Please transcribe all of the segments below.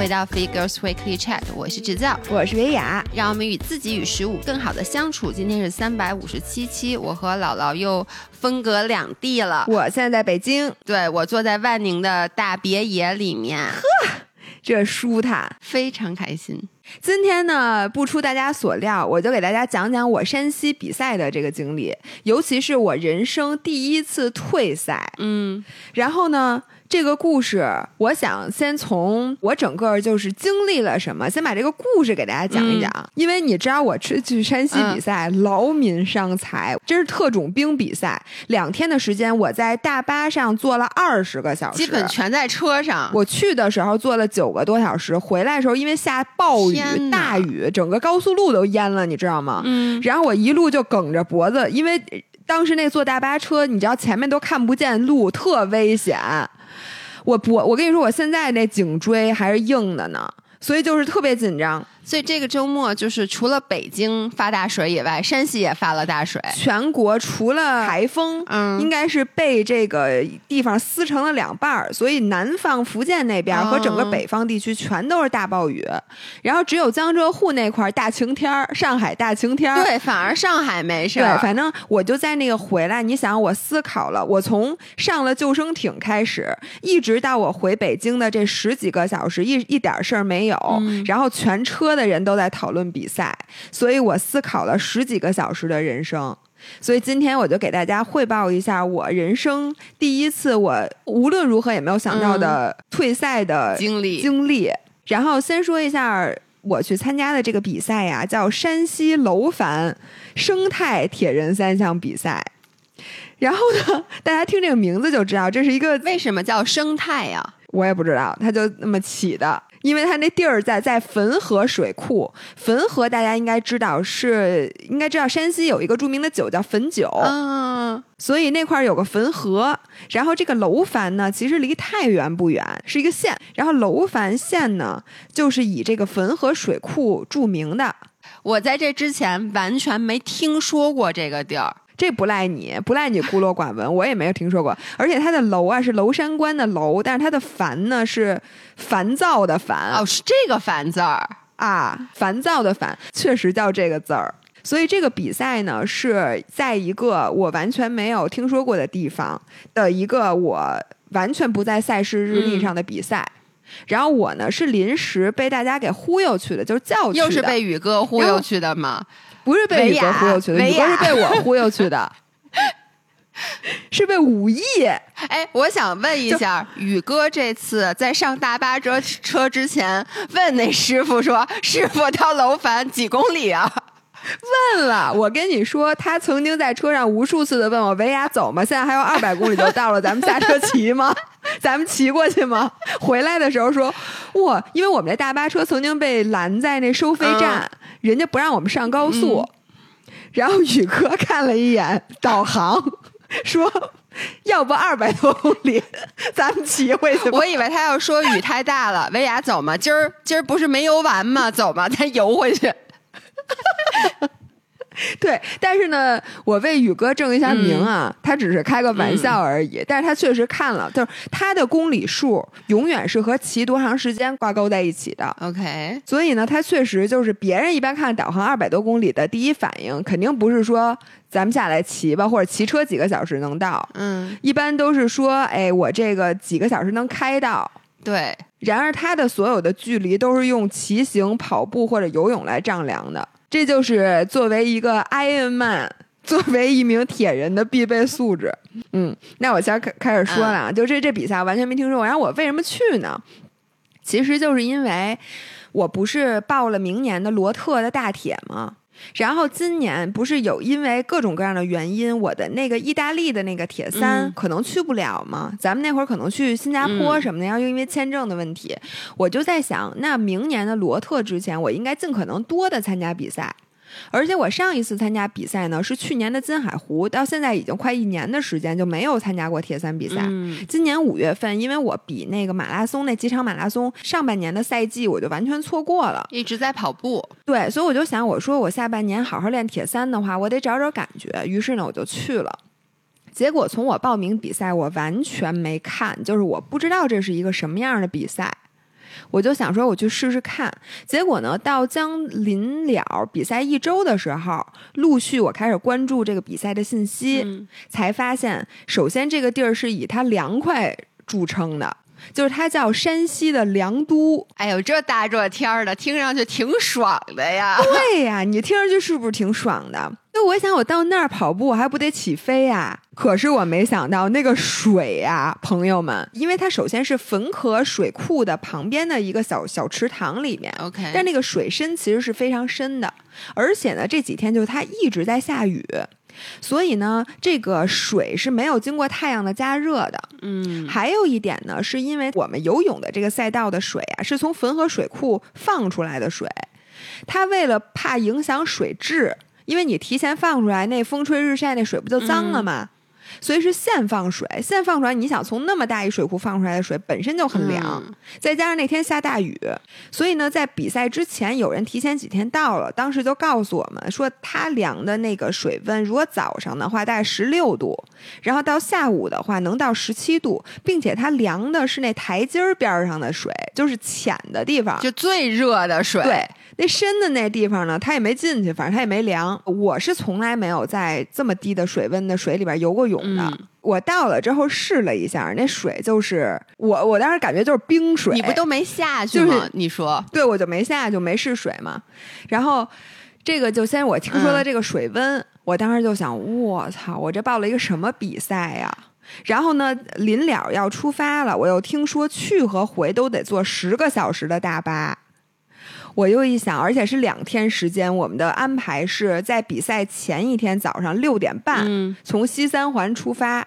回到 Figures Weekly Chat，我是制造，我是维雅，让我们与自己与食物更好的相处。今天是三百五十七期，我和姥姥又分隔两地了。我现在在北京，对我坐在万宁的大别野里面，呵，这舒坦，非常开心。今天呢，不出大家所料，我就给大家讲讲我山西比赛的这个经历，尤其是我人生第一次退赛。嗯，然后呢？这个故事，我想先从我整个就是经历了什么，先把这个故事给大家讲一讲。因为你知道，我去去山西比赛，劳民伤财，这是特种兵比赛，两天的时间，我在大巴上坐了二十个小时，基本全在车上。我去的时候坐了九个多小时，回来的时候因为下暴雨大雨，整个高速路都淹了，你知道吗？嗯。然后我一路就梗着脖子，因为当时那坐大巴车，你知道前面都看不见路，特危险。我我，我跟你说，我现在那颈椎还是硬的呢，所以就是特别紧张。所以这个周末就是除了北京发大水以外，山西也发了大水。全国除了台风，嗯，应该是被这个地方撕成了两半儿。所以南方福建那边和整个北方地区全都是大暴雨，然后只有江浙沪那块大晴天儿，上海大晴天儿。对，反而上海没事。对，反正我就在那个回来。你想，我思考了，我从上了救生艇开始，一直到我回北京的这十几个小时，一一点事儿没有。然后全车的。的人都在讨论比赛，所以我思考了十几个小时的人生。所以今天我就给大家汇报一下我人生第一次，我无论如何也没有想到的退赛的经历。经历。然后先说一下我去参加的这个比赛呀，叫山西楼烦生态铁人三项比赛。然后呢，大家听这个名字就知道，这是一个为什么叫生态呀？我也不知道，他就那么起的。因为他那地儿在在汾河水库，汾河大家应该知道是应该知道山西有一个著名的酒叫汾酒，嗯，所以那块儿有个汾河。然后这个楼烦呢，其实离太原不远，是一个县。然后楼烦县呢，就是以这个汾河水库著名的。我在这之前完全没听说过这个地儿。这不赖你，不赖你孤陋寡闻，我也没有听说过。而且它的楼啊是娄山关的楼，但是它的烦呢是烦躁的烦哦，是这个烦字儿啊，烦躁的烦，确实叫这个字儿。所以这个比赛呢是在一个我完全没有听说过的地方的一个我完全不在赛事日历上的比赛，然后我呢是临时被大家给忽悠去的，就是叫去的，又是被宇哥忽悠去的吗？不是被宇哥忽悠去的，宇哥是被我忽悠去的，是被武艺。哎，我想问一下，宇哥这次在上大巴车车之前，问那师傅说：“师傅到楼烦几公里啊？” 问了，我跟你说，他曾经在车上无数次的问我：“维亚走吗？现在还有二百公里就到了，咱们下车骑吗？咱们骑过去吗？”回来的时候说：“哇，因为我们这大巴车曾经被拦在那收费站。”人家不让我们上高速，然后宇哥看了一眼导航，说：“要不二百多公里，咱们骑回去。”我以为他要说雨太大了，维亚走吗？今儿今儿不是没游完吗？走吗？咱游回去。对，但是呢，我为宇哥正一下名啊，他只是开个玩笑而已。但是他确实看了，就是他的公里数永远是和骑多长时间挂钩在一起的。OK，所以呢，他确实就是别人一般看导航二百多公里的第一反应，肯定不是说咱们下来骑吧，或者骑车几个小时能到。嗯，一般都是说，哎，我这个几个小时能开到。对，然而他的所有的距离都是用骑行、跑步或者游泳来丈量的。这就是作为一个 Iron Man，作为一名铁人的必备素质。嗯，那我先开开始说了啊，就这这比赛完全没听说过。然后我为什么去呢？其实就是因为我不是报了明年的罗特的大铁吗？然后今年不是有因为各种各样的原因，我的那个意大利的那个铁三可能去不了吗？咱们那会儿可能去新加坡什么的，然后又因为签证的问题，我就在想，那明年的罗特之前，我应该尽可能多的参加比赛。而且我上一次参加比赛呢，是去年的金海湖，到现在已经快一年的时间就没有参加过铁三比赛。今年五月份，因为我比那个马拉松那几场马拉松上半年的赛季，我就完全错过了，一直在跑步。对，所以我就想，我说我下半年好好练铁三的话，我得找找感觉。于是呢，我就去了。结果从我报名比赛，我完全没看，就是我不知道这是一个什么样的比赛。我就想说我去试试看。结果呢，到将临了比赛一周的时候，陆续我开始关注这个比赛的信息，嗯才发现，首先这个地儿是以它凉快著称的，就是它叫山西的凉都。哎呦，这大热天儿的，听上去挺爽的呀。对呀，你听上去是不是挺爽的？那我想，我到那儿跑步，我还不得起飞呀？可是我没想到那个水呀，朋友们，因为它首先是汾河水库的旁边的一个小小池塘里面，OK，但那个水深其实是非常深的，而且呢，这几天就是它一直在下雨，所以呢，这个水是没有经过太阳的加热的。嗯还有一点呢，是因为我们游泳的这个赛道的水啊，是从汾河水库放出来的水，它为了怕影响水质，因为你提前放出来，那风吹日晒，那水不就脏了吗？所以是现放水，现放出来，你想从那么大一水库放出来的水本身就很凉，嗯再加上那天下大雨，所以呢，在比赛之前，有人提前几天到了，当时就告诉我们说，他量的那个水温，如果早上的话大概十六度，然后到下午的话能到十七度，并且他量的是那台阶儿边儿上的水，就是浅的地方，就最热的水。对，那深的那地方呢，他也没进去，反正他也没量。我是从来没有在这么低的水温的水里边游过泳的。嗯我到了之后试了一下，那水就是我，我当时感觉就是冰水。你不都没下去吗？就是你说，对，我就没下，就没试水嘛。然后这个就先我听说了这个水温，我当时就想，我操，我这报了一个什么比赛呀？然后呢，临了要出发了，我又听说去和回都得坐十个小时的大巴。我又一想，而且是两天时间，我们的安排是在比赛前一天早上六点半、嗯从西三环出发，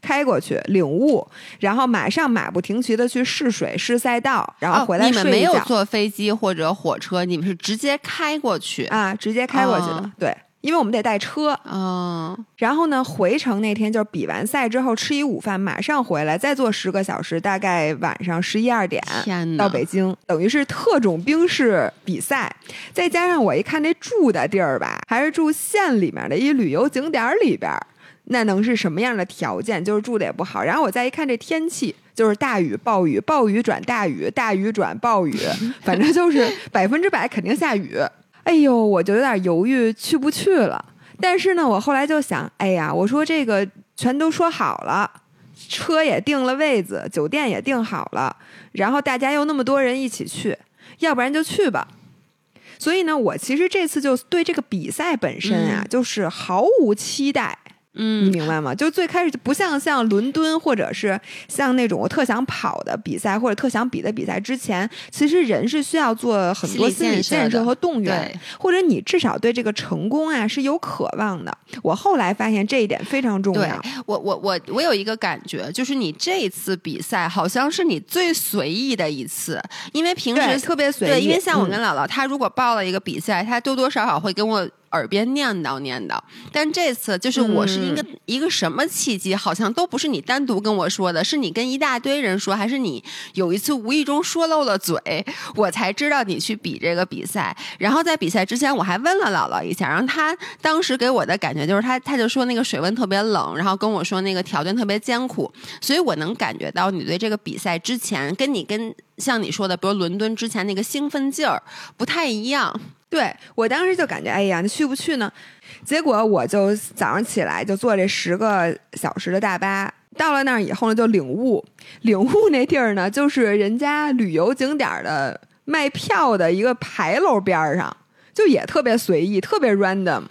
开过去领悟，然后马上马不停蹄的去试水、试赛道，然后回来哦、你们没有。坐飞机或者火车，你们是直接开过去。啊，直接开过去的。哦对，因为我们得带车。嗯，然后呢，回程那天就是比完赛之后吃一午饭，马上回来，再坐十个小时，大概晚上十一二点到北京，等于是特种兵式比赛。再加上我一看那住的地儿吧，还是住县里面的一旅游景点里边儿。那能是什么样的条件？就是住的也不好。然后我再一看这天气，就是大雨、暴雨、暴雨转大雨、大雨转暴雨，反正就是百分之百肯定下雨。哎呦，我就有点犹豫去不去了。但是呢，我后来就想，哎呀，我说这个全都说好了，车也定了位子，酒店也定好了，然后大家又那么多人一起去，要不然就去吧。所以呢，我其实这次就对这个比赛本身啊，嗯就是毫无期待。你嗯，明白吗？就最开始就不像像伦敦或者是像那种我特想跑的比赛或者特想比的比赛之前，其实人是需要做很多心理建设和动员对，或者你至少对这个成功啊是有渴望的。我后来发现这一点非常重要。我我我我有一个感觉，就是你这次比赛好像是你最随意的一次，因为平，时特别随意。对，因为像我嗯跟姥姥，她如果报了一个比赛，她多多少少会跟我耳边念叨念叨。但这次就是我是一个、嗯一个什么契机，好像都不是你单独跟我说的，是你跟一大堆人说，还是你有一次无意中说漏了嘴，我才知道你去比这个比赛。然后在比赛之前，我还问了姥姥一下，然后她当时给我的感觉就是她，她就说那个水温特别冷，然后跟我说那个条件特别艰苦，所以我能感觉到你对这个比赛之前，跟你跟像你说的，比如伦敦之前那个兴奋劲儿不太一样。对我当时就感觉，哎呀，那去不去呢？结果我就早上起来就坐这十个小时的大巴，到了那儿以后呢，就领悟。领悟那地儿呢，就是人家旅游景点的卖票的一个牌楼边上，就也特别随意，特别 random。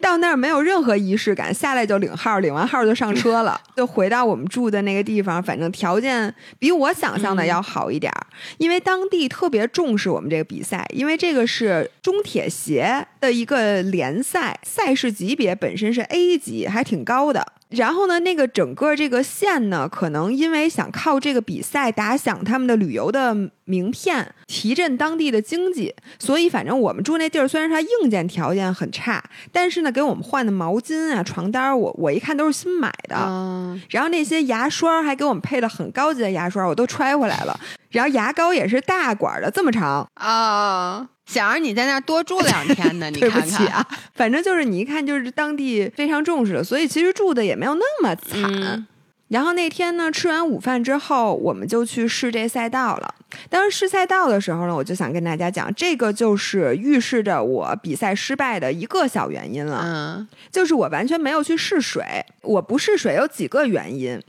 到那儿没有任何仪式感，下来就领号，领完号就上车了，就回到我们住的那个地方。反正条件比我想象的要好一点儿，因为当地特别重视我们这个比赛，因为这个是中铁协的一个联赛，赛事级别本身是 A 级，还挺高的。然后呢，那个整个这个县呢，可能因为想靠这个比赛打响他们的旅游的名片，提振当地的经济，所以反正我们住那地儿，虽然它硬件条件很差，但是呢，给我们换的毛巾啊、床单儿，我 我一看都是新买的。嗯，然后那些牙刷还给我们配了很高级的牙刷，我都揣回来了。然后牙膏也是大管的，这么长。啊，想让你在那儿多住两天呢，你看啊，反正就是你一看就是当地非常重视的，所以其实住的也没有那么惨。嗯然后那天呢，吃完午饭之后，我们就去试这赛道了。当时试赛道的时候呢，我就想跟大家讲，这个就是预示着我比赛失败的一个小原因了，嗯就是我完全没有去试水。我不试水有几个原因。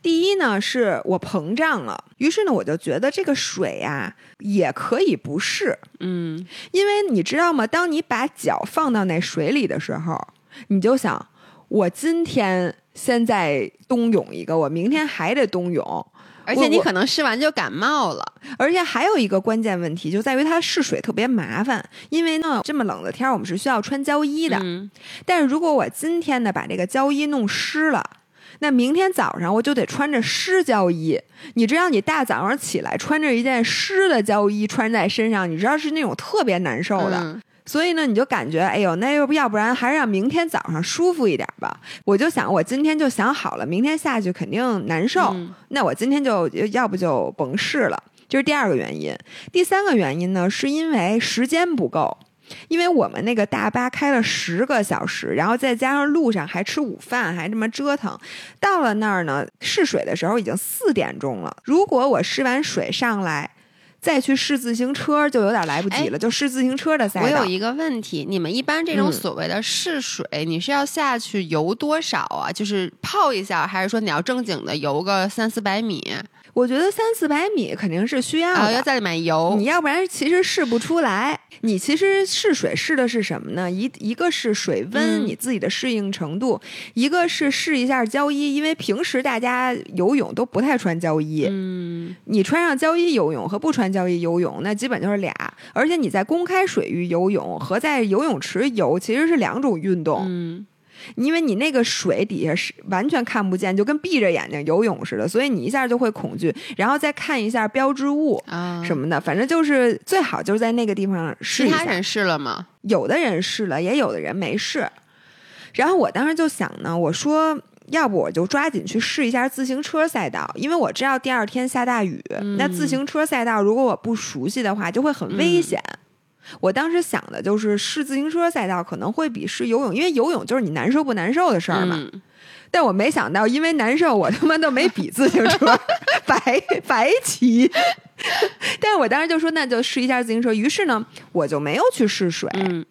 第一呢，是我膨胀了，于是呢，我就觉得这个水呀、也可以不试，嗯因为你知道吗？当你把脚放到那水里的时候，你就想，我今天先在冬泳一个，我明天还得冬泳，而且你可能试完就感冒了。而且还有一个关键问题就在于它试水特别麻烦，因为呢这么冷的天儿我们是需要穿胶衣的，嗯但是如果我今天呢把这个胶衣弄湿了。那明天早上我就得穿着湿胶衣，你知道，你大早上起来穿着一件湿的胶衣穿在身上，你知道是那种特别难受的。嗯所以呢，你就感觉，哎呦，那要不要不然还是让明天早上舒服一点吧。我就想，我今天就想好了，明天下去肯定难受，嗯那我今天就要不就甭试了。这是第二个原因。第三个原因呢，是因为时间不够。因为我们那个大巴开了十个小时，然后再加上路上还吃午饭，还这么折腾，到了那儿呢，试水的时候已经四点钟了。如果我试完水上来，再去试自行车，就有点来不及了。就试自行车的赛道。我有一个问题，你们一般这种嗯所谓的试水，你是要下去游多少啊？就是泡一下，还是说你要正经的游个三四百米我觉得三四百米肯定是需要。要在里面游你？要不然其实试不出来。你其实试水试的是什么呢？一一个是水温，嗯你自己的适应程度；一个是试一下胶衣，因为平时大家游泳都不太穿胶衣。嗯你穿上胶衣游泳和不穿胶衣游泳，那基本就是俩。而且你在公开水域游泳和在游泳池游其实是两种运动。嗯因为你那个水底下是完全看不见，就跟闭着眼睛游泳似的，所以你一下就会恐惧，然后再看一下标志物啊，什么的，反正就是最好就是在那个地方试一下。其他人试了吗？有的人试了，也有的人没试。然后我当时就想呢，我说。要不我就抓紧去试一下自行车赛道，因为我知道第二天下大雨，那自行车赛道如果我不熟悉的话，就会很危险。我当时想的就是试自行车赛道可能会比试游泳，因为游泳就是你难受不难受的事儿嘛。嗯但我没想到，因为难受，我他妈都没比自行车，白白骑。但是我当时就说，那就试一下自行车。于是呢，我就没有去试水，嗯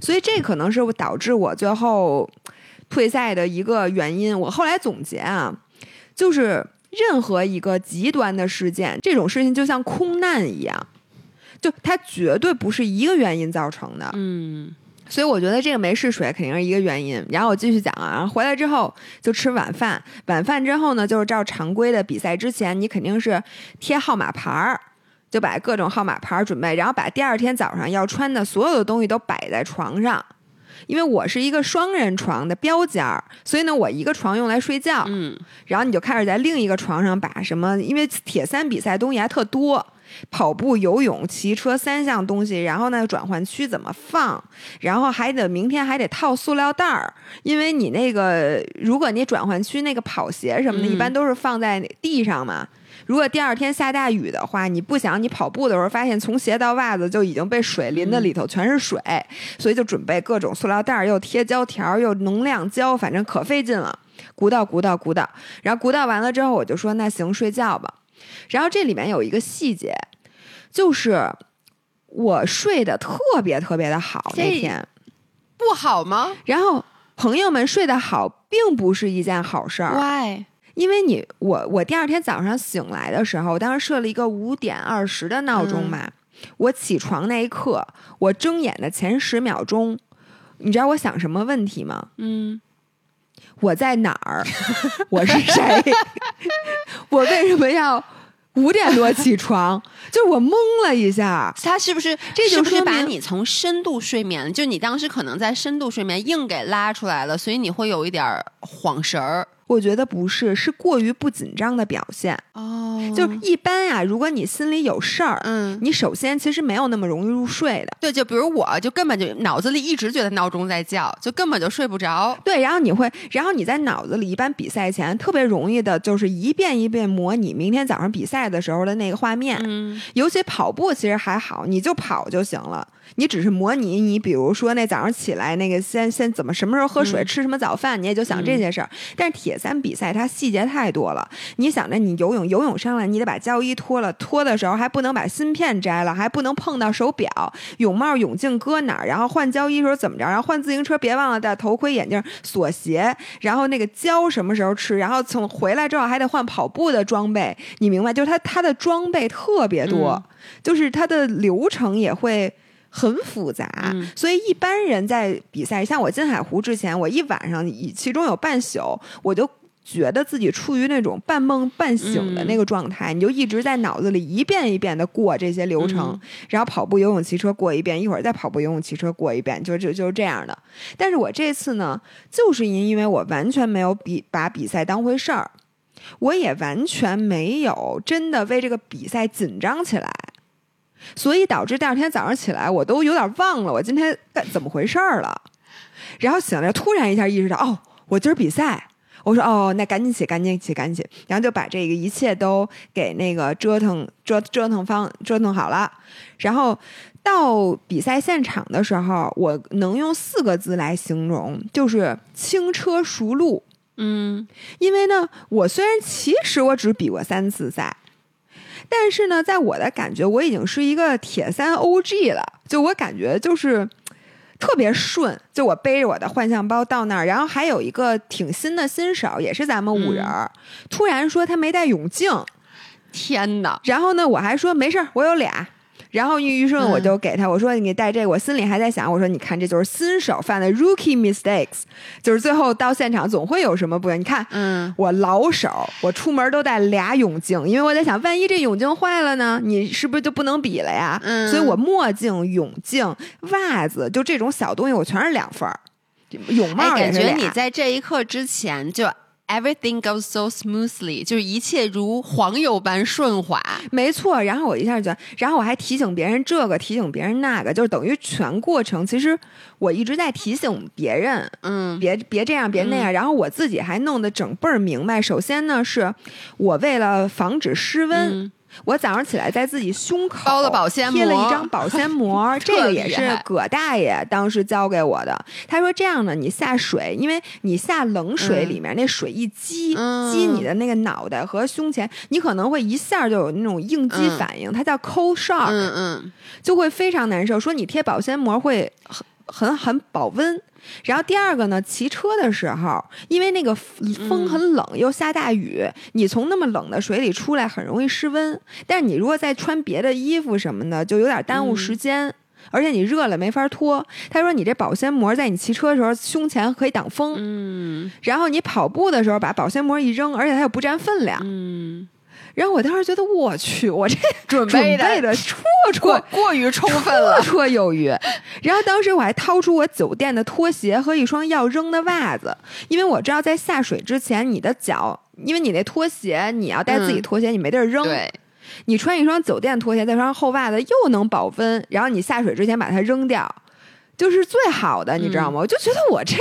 所以这可能是导致我最后退赛的一个原因。我后来总结啊，就是任何一个极端的事件，这种事情就像空难一样，就它绝对不是一个原因造成的。嗯所以我觉得这个没试水肯定是一个原因。然后我继续讲啊，然后回来之后就吃晚饭，晚饭之后呢，就是照常规的比赛之前，你肯定是贴号码牌儿，就把各种号码牌儿准备，然后把第二天早上要穿的所有的东西都摆在床上。因为我是一个双人床的标间儿，所以呢，我一个床用来睡觉，嗯然后你就开始在另一个床上把什么，因为铁三比赛东西还特多，跑步、游泳、骑车三项东西，然后呢转换区怎么放，然后还得明天还得套塑料袋儿，因为你那个如果你转换区那个跑鞋什么的，嗯一般都是放在地上嘛。如果第二天下大雨的话，你不想你跑步的时候发现从鞋到袜子就已经被水淋的里头全是水，所以就准备各种塑料袋儿，又贴胶条儿，又能量胶，反正可费劲了。鼓捣鼓捣鼓捣，然后鼓捣完了之后，我就说那行睡觉吧。然后这里面有一个细节，就是我睡得特别特别的好那天，不好吗然后朋友们睡得好，并不是一件好事儿。？Why？因为你我我第二天早上醒来的时候，我当时设了一个五点二十的闹钟嘛。我起床那一刻，我睁眼的前十秒钟，你知道我想什么问题吗？嗯，我在哪儿？我是谁？我为什么要五点多起床？就是我懵了一下。他是不是这就是把你从深度睡眠，就你当时可能在深度睡眠硬给拉出来了，所以你会有一点儿晃神儿。我觉得不是，是过于不紧张的表现。哦就一般啊，如果你心里有事儿，嗯，你首先其实没有那么容易入睡的。对，就比如我就根本就脑子里一直觉得闹钟在叫，就根本就睡不着。对，然后你会，然后你在脑子里一般比赛前特别容易的，就是一遍一遍模拟明天早上比赛的时候的那个画面。嗯尤其跑步其实还好，你就跑就行了。你只是模拟你，比如说那早上起来那个先先怎么什么时候喝水，嗯吃什么早饭，你也就想这些事儿。但是铁三比赛它细节太多了，你想着你游泳游泳上来，你得把胶衣脱了，脱的时候还不能把芯片摘了，还不能碰到手表，泳帽泳镜搁哪儿，然后换胶衣时候怎么着，然后换自行车别忘了戴头盔眼镜锁鞋，然后那个胶什么时候吃，然后从回来之后还得换跑步的装备，你明白？就是它它的装备特别多，嗯就是它的流程也会。很复杂，嗯所以一般人在比赛，像我金海湖之前，我一晚上，以其中有半宿，我就觉得自己处于那种半梦半醒的那个状态，你就一直在脑子里一遍一遍的过这些流程，嗯然后跑步、游泳、骑车过一遍，一会儿再跑步、游泳、骑车过一遍，就就就是这样的。但是我这次呢，就是因为我完全没有比把比赛当回事儿，我也完全没有真的为这个比赛紧张起来。所以导致第二天早上起来，我都有点忘了我今天干怎么回事儿了。然后醒来，突然一下意识到，哦，我今儿比赛。我说哦，那赶紧起，赶紧起，赶紧起。然后就把这个一切都给那个折腾折折腾方折腾好了。然后到比赛现场的时候，我能用四个字来形容，就是轻车熟路。嗯因为呢，我虽然其实我只比过三次赛，但是呢，在我的感觉，我已经是一个铁三 OG 了。就我感觉就是特别顺，就我背着我的幻象包到那儿，然后还有一个挺新的新手，也是咱们五人儿，突然说他没带泳镜，天哪！然后呢，我还说没事儿，我有俩。然后于是呢，我就给他我说你带这个，我心里还在想，我说你看这就是新手犯的 rookie mistakes，就是最后到现场总会有什么不对。你看，嗯我老手，我出门都带俩泳镜，因为我在想，万一这泳镜坏了呢，你是不是就不能比了呀？嗯所以我墨镜、泳镜、袜子，就这种小东西，我全是两份儿。泳帽哎，感。觉你在这一刻之前就 everything goes so smoothly，就是一切如黄油般顺滑。没错，然后我一下就，然后我还提醒别人这个，提醒别人那个，就是等于全过程，其实我一直在提醒别人，嗯别别这样，别那样。然后我自己还弄得整倍儿明白。首先呢，是我为了防止失温。嗯我早上起来在自己胸口包了保鲜膜贴了一张保鲜膜，这个也是葛大爷当时教给我的。他说这样呢，你下水，因为你下冷水里面、那水一激，嗯激你的那个脑袋和胸前，你可能会一下就有那种应激嗯反应，它叫 cold shock，、嗯嗯就会非常难受。说你贴保鲜膜会很很很保温。然后第二个呢，骑车的时候，因为那个风很冷，又下大雨，你从那么冷的水里出来很容易失温。但是你如果再穿别的衣服什么的，就有点耽误时间。而且你热了没法脱。他说你这保鲜膜在你骑车的时候胸前可以挡风，嗯然后你跑步的时候把保鲜膜一扔，而且它又不占分量。嗯，然后我当时觉得我去，我这准准备备的的绰过绰过于充分了绰。绰有余。然后当时我还掏出我酒店的拖鞋和一双要扔的袜子，因为我知道在下水之前，你的脚，因为你那拖鞋你要带自己嗯拖鞋，你没地儿扔。对，你穿一双酒店拖鞋，再穿厚袜子，又能保温，然后你下水之前把它扔掉。就是最好的，你知道吗？我就觉得我这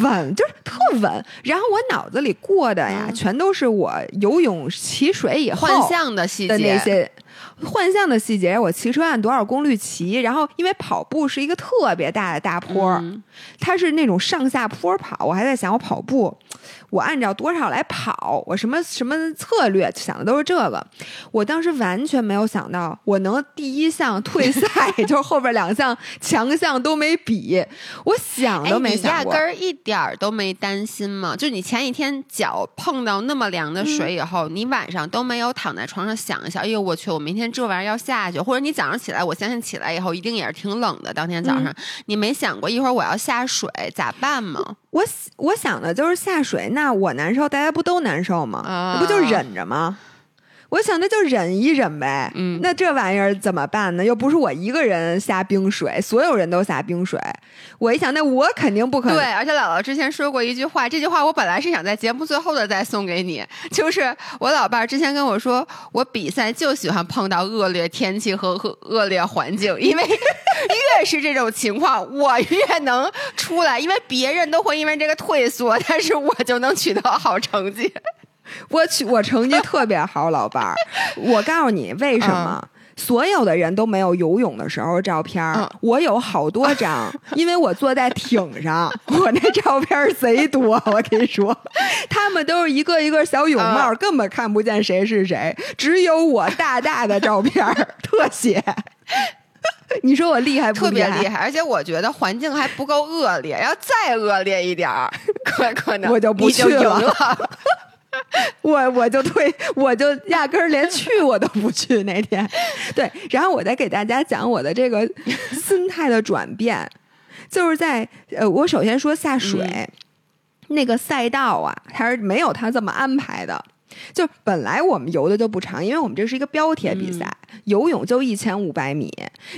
稳，就是特稳。然后我脑子里过的呀，嗯全都是我游泳、起水以后幻象的细的节那些幻象的细节，我骑车按多少功率骑，然后因为跑步是一个特别大的大坡，嗯它是那种上下坡跑，我还在想我跑步，我按照多少来跑，我什么什么策略，想的都是这个。我当时完全没有想到，我能第一项退赛，就是后边两项强项都没比，我想哎，都没想压。根儿一点儿都没担心嘛？就你前一天脚碰到那么凉的水以后，你晚上都没有躺在床上想一想，哎呦我去，我明天这玩意儿要下去，或者你早上起来，我相信起来以后一定也是挺冷的。当天早上，你没想过一会儿我要下水咋办吗？我我想的就是下水，那我难受，大家不都难受吗？不就忍着吗？我想那就忍一忍呗。嗯那这玩意儿怎么办呢？又不是我一个人下冰水，所有人都下冰水。我一想，那我肯定不可能。对，而且姥姥之前说过一句话，这句话我本来是想在节目最后的再送给你，就是我老伴儿之前跟我说，我比赛就喜欢碰到恶劣天气和和恶劣环境，因为 越是这种情况，我越能出来，因为别人都会因为这个退缩，但是我就能取得好成绩。我去，我成绩特别好，老伴儿。我告诉你为什么。所有的人都没有游泳的时候照片我有好多张，因为我坐在艇上，我那照片贼多。我跟你说，他们都是一个一个小泳帽，嗯根本看不见谁是谁，只有我大大的照片特写。你说我厉害不害？特别厉害，而且我觉得环境还不够恶劣，要再恶劣一点儿，可可能我就不去了。我我就退，我就压根儿连去我都不去那天。对，然后我再给大家讲我的这个心态的转变，就是在呃，我首先说下水、嗯那个赛道啊，它是没有他这么安排的。就本来我们游的就不长，因为我们这是一个标铁比赛，游泳就一千五百米。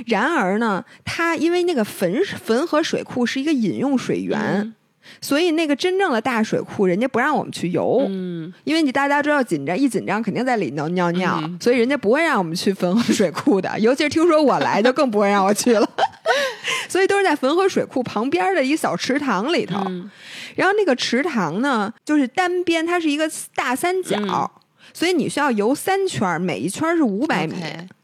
然而呢，它因为那个汾汾河水库是一个饮用水源，嗯所以那个真正的大水库，人家不让我们去游。嗯，因为你大家知道紧张，一紧张肯定在里头尿尿，嗯所以人家不会让我们去汾河水库的。尤其是听说我来，就更不会让我去了。所以都是在汾河水库旁边的一个小池塘里头。嗯然后那个池塘呢，就是单边，它是一个大三角，嗯所以你需要游三圈，每一圈儿是五百米。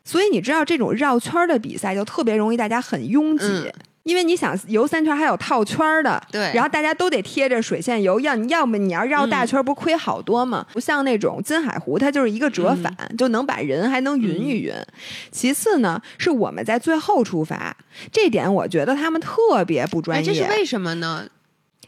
所以你知道这种绕圈的比赛就特别容易大家很拥挤。嗯因为你想游三圈儿还有套圈儿的，对然后大家都得贴着水线游，要你要么你要绕嗯大圈儿，不是亏好多吗？不像那种金海湖，它就是一个折返，嗯就能把人还能匀一匀。其次呢，是我们在最后出发，这点我觉得他们特别不专哎，业。这是为什么呢？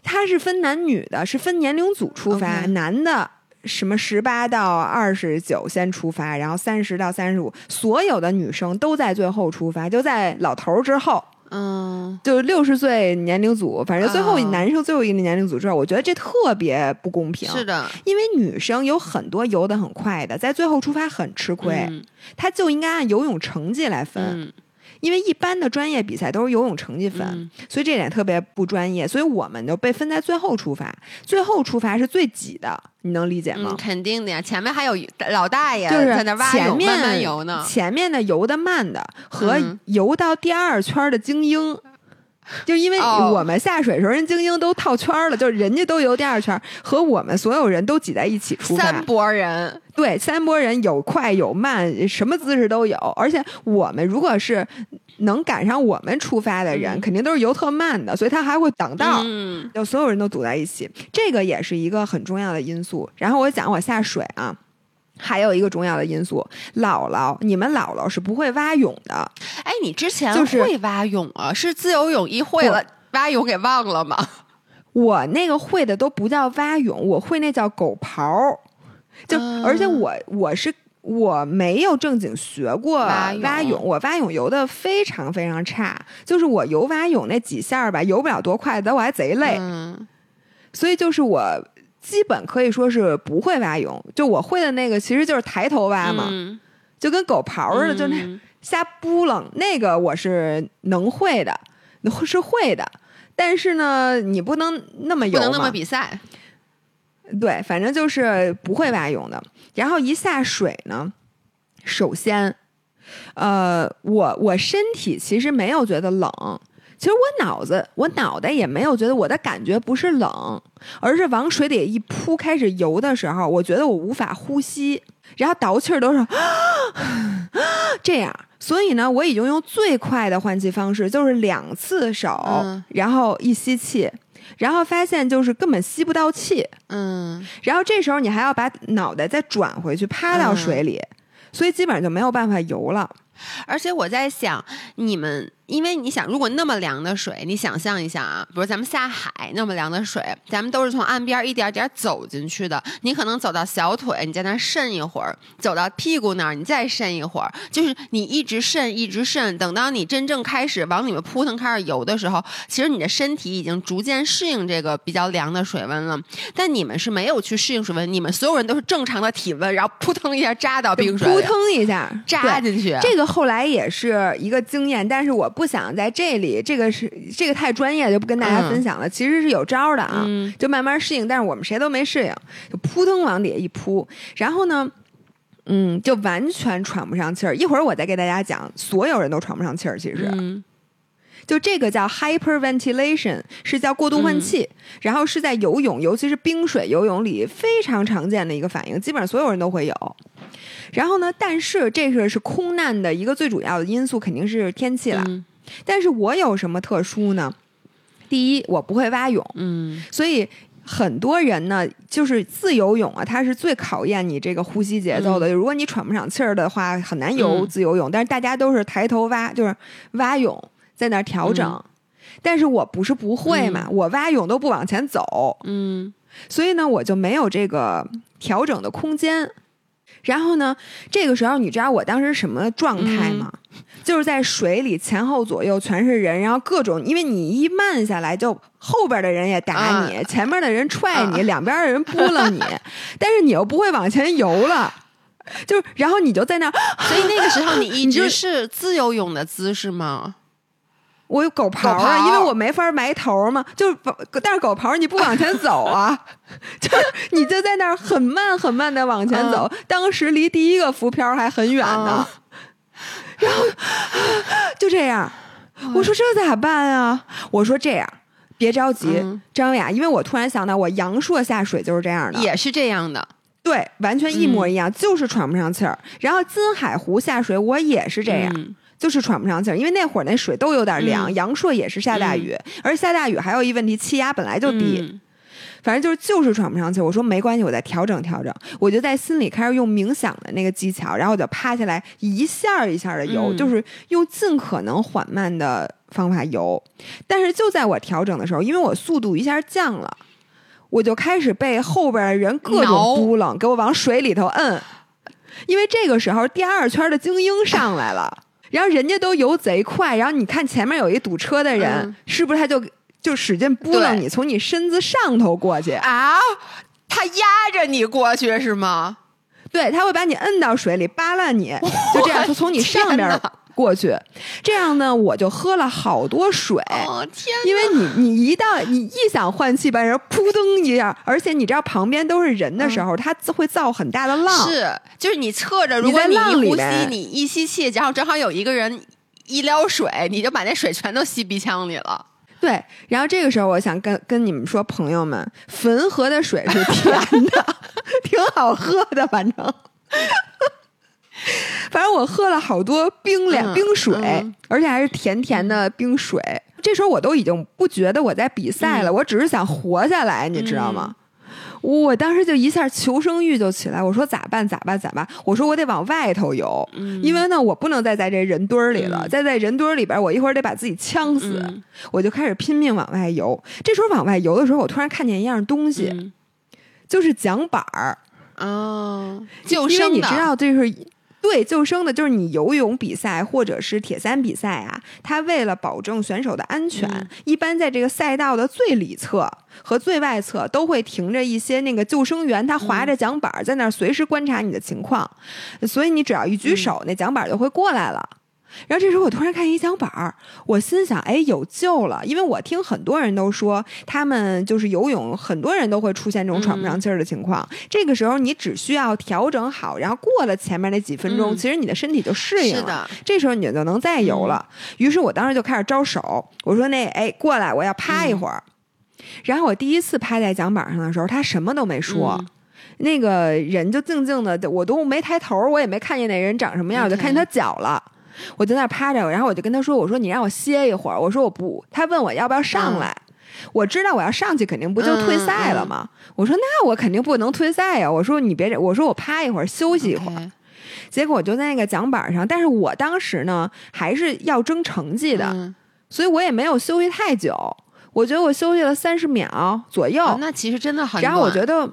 它是分男女的，是分年龄组出发男的。什么十八到二十九先出发，然后三十到三十五，所有的女生都在最后出发，就在老头儿之后，嗯，就六十岁年龄组，反正最后哦男生最后一个年龄组之后，我觉得这特别不公平。是的，因为女生有很多游得很快的，在最后出发很吃亏，嗯她就应该按游泳成绩来分。嗯因为一般的专业比赛都是游泳成绩分，嗯所以这点特别不专业，所以我们就被分在最后出发。最后出发是最挤的，你能理解嗯，吗？肯定的呀，前面还有老大爷就是在那前面慢慢游呢。前面的游的慢的和嗯游到第二圈的精英。就因为哦我们下水的时候，人精英都套圈了，就是人家都游第二圈，和我们所有人都挤在一起出发。三拨人，对，三拨人有快有慢，什么姿势都有。而且我们如果是能赶上我们出发的人，嗯肯定都是游特慢的，所以他还会挡道。嗯就所有人都堵在一起，这个也是一个很重要的因素。然后我讲我下水啊，还有一个重要的因素，姥姥，你们姥姥是不会蛙泳的，哎，你之前就是会蛙泳啊？是自由泳一会了，蛙泳给忘了吗？我那个会的都不叫蛙泳，我会那叫狗刨，就、嗯而且我我是。我没有正经学过蛙泳。我蛙泳游的非常非常差，就是我游蛙泳那几下儿吧，游不了多快，但我还贼累，嗯。所以就是我基本可以说是不会蛙泳。就我会的那个，其实就是抬头蛙嘛，嗯就跟狗刨似的，就那嗯瞎扑棱，那个我是能会的，是会的。但是呢，你不能那么游，不能那么比赛。对，反正就是不会蛙泳的。然后一下水呢，首先，呃，我我身体其实没有觉得冷，其实我脑子我脑袋也没有觉得我的感觉不是冷，而是往水里一扑开始游的时候，我觉得我无法呼吸，然后倒气儿都是啊 这样。所以呢，我已经用最快的换气方式，就是两次手，嗯然后一吸气，然后发现就是根本吸不到气，嗯然后这时候你还要把脑袋再转回去，趴到水里，所以基本上就没有办法游了。而且我在想，你们因为你想，如果那么凉的水，你想象一下啊，比如咱们下海那么凉的水，咱们都是从岸边一点点走进去的。你可能走到小腿，你在那儿渗一会儿；走到屁股那儿，你再渗一会儿。就是你一直渗，一直渗，等到你真正开始往里面扑腾开始游的时候，其实你的身体已经逐渐适应这个比较凉的水温了。但你们是没有去适应水温，你们所有人都是正常的体温，然后扑腾一下扎到冰水，扑腾一下扎进去。这个后来也是一个经验，但是我不想在这里，这个是这个太专业，就不跟大家分享了。其实是有招的啊，就慢慢适应。但是我们谁都没适应，就扑腾往底下一扑，然后呢，嗯，就完全喘不上气儿。一会儿我再给大家讲，所有人都喘不上气儿。其实，就这个叫 hyperventilation，是叫过度换气，然后是在游泳，尤其是冰水游泳里非常常见的一个反应，基本上所有人都会有。然后呢？但是这个是空难的一个最主要的因素，肯定是天气了。但是我有什么特殊呢？第一，我不会蛙泳，嗯，所以很多人呢，就是自由泳啊，它是最考验你这个呼吸节奏的。如果你喘不上气儿的话，很难游自由泳。但是大家都是抬头蛙，就是蛙泳在那调整。但是我不是不会嘛，我蛙泳都不往前走，嗯，所以呢，我就没有这个调整的空间。然后呢？这个时候你知道我当时什么状态吗？就是在水里前后左右全是人，然后各种，因为你一慢下来，就后边的人也打你，前面的人踹你，两边的人扑了你，但是你又不会往前游了，就然后你就在那，所以那个时候你 一直是自由泳的姿势吗？我有狗刨啊，因为我没法埋头嘛，就是但是狗刨你不往前走啊，就是你就在那儿很慢很慢的往前走，当时离第一个浮漂还很远呢，然后就这样，我说这咋办啊？我说这样，别着急，张雅，因为我突然想到，我阳朔下水就是这样的，也是这样的，对，完全一模一样，就是喘不上气儿。然后金海湖下水我也是这样。就是喘不上气儿，因为那会儿那水都有点凉。阳朔也是下大雨，而下大雨还有一问题，气压本来就低。反正就是就是喘不上气儿。我说没关系，我再调整调整。我就在心里开始用冥想的那个技巧，然后我就趴下来一下一下的游，就是用尽可能缓慢的方法游。但是就在我调整的时候，因为我速度一下降了，我就开始被后边的人各种扑棱，给我往水里头摁。因为这个时候第二圈的精英上来了。然后人家都游贼快，然后你看前面有一堵车的人，是不是他就就使劲拨弄你，从你身子上头过去啊？他压着你过去是吗？对，他会把你摁到水里扒拉你，就这样 就从你上边。过去，这样呢，我就喝了好多水。哦天！因为你你一到你一想换气，把人扑腾一下，而且你知道旁边都是人的时候，它会造很大的浪。是，就是你侧着，如果你一呼吸，你一吸气，然后正好有一个人一撩水，你就把那水全都吸鼻腔里了。对，然后这个时候我想跟跟你们说，朋友们，汾河的水是甜的，挺好喝的，反正。反正我喝了好多冰凉冰水，而且还是甜甜的冰水。这时候我都已经不觉得我在比赛了，我只是想活下来，你知道吗？我当时就一下求生欲就起来，我说咋办？咋办？咋办？我说我得往外头游，因为呢，我不能再在这人堆儿里了。再在人堆儿里边，我一会儿得把自己呛死。我就开始拼命往外游。这时候往外游的时候，我突然看见一样东西，就是桨板儿哦，因为你知道就是。对，救生的就是你游泳比赛或者是铁三比赛啊，他为了保证选手的安全，一般在这个赛道的最里侧和最外侧都会停着一些那个救生员，他划着桨板在那儿随时观察你的情况，所以你只要一举手，那桨板就会过来了。然后这时候我突然看一桨板儿，我心想，哎，有救了！因为我听很多人都说，他们就是游泳，很多人都会出现这种喘不上气儿的情况。这个时候你只需要调整好，然后过了前面那几分钟，其实你的身体就适应了。这时候你就能再游了。于是我当时就开始招手，我说：“那哎，过来，我要趴一会儿。”然后我第一次趴在桨板上的时候，他什么都没说，那个人就静静的，我都没抬头，我也没看见那人长什么样，我就看见他脚了。我在那趴着，然后我就跟他说：“我说你让我歇一会儿。”我说我不。他问我要不要上来，我知道我要上去肯定不就退赛了吗？我说那我肯定不能退赛呀。我说你别，我说我趴一会儿休息一会儿。结果我就在那个奖板上，但是我当时呢还是要争成绩的，嗯所以我也没有休息太久。我觉得我休息了三十秒左右，哦那其实真的很然后我觉得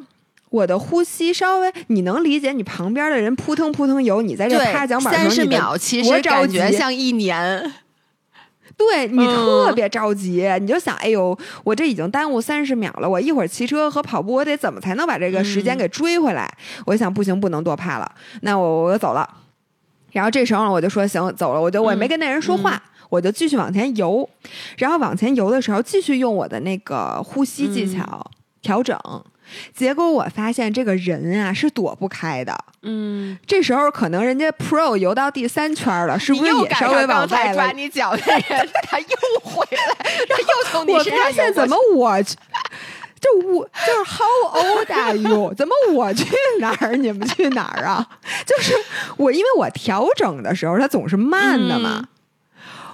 我的呼吸稍微，你能理解你旁边的人扑腾扑腾游，你在这对趴奖板三十秒，其实感觉像一年。对你嗯特别着急，你就想，哎呦，我这已经耽误三十秒了，我一会儿骑车和跑步，我得怎么才能把这个时间给追回来？我想，不行，不能多趴了，那我我就走了。然后这时候呢，我就说行，走了，我就我也没跟那人说话。我就继续往前游，然后往前游的时候，继续用我的那个呼吸技巧调整。结果我发现这个人啊是躲不开的。嗯，这时候可能人家 Pro 游到第三圈了，是不是也稍微往外了才抓？你脚的人，他又回来，他 又从你身上游过发现怎么我去就我就是 How old are you？怎么我去哪儿，你们去哪儿啊？就是我，因为我调整的时候，它总是慢的嘛。嗯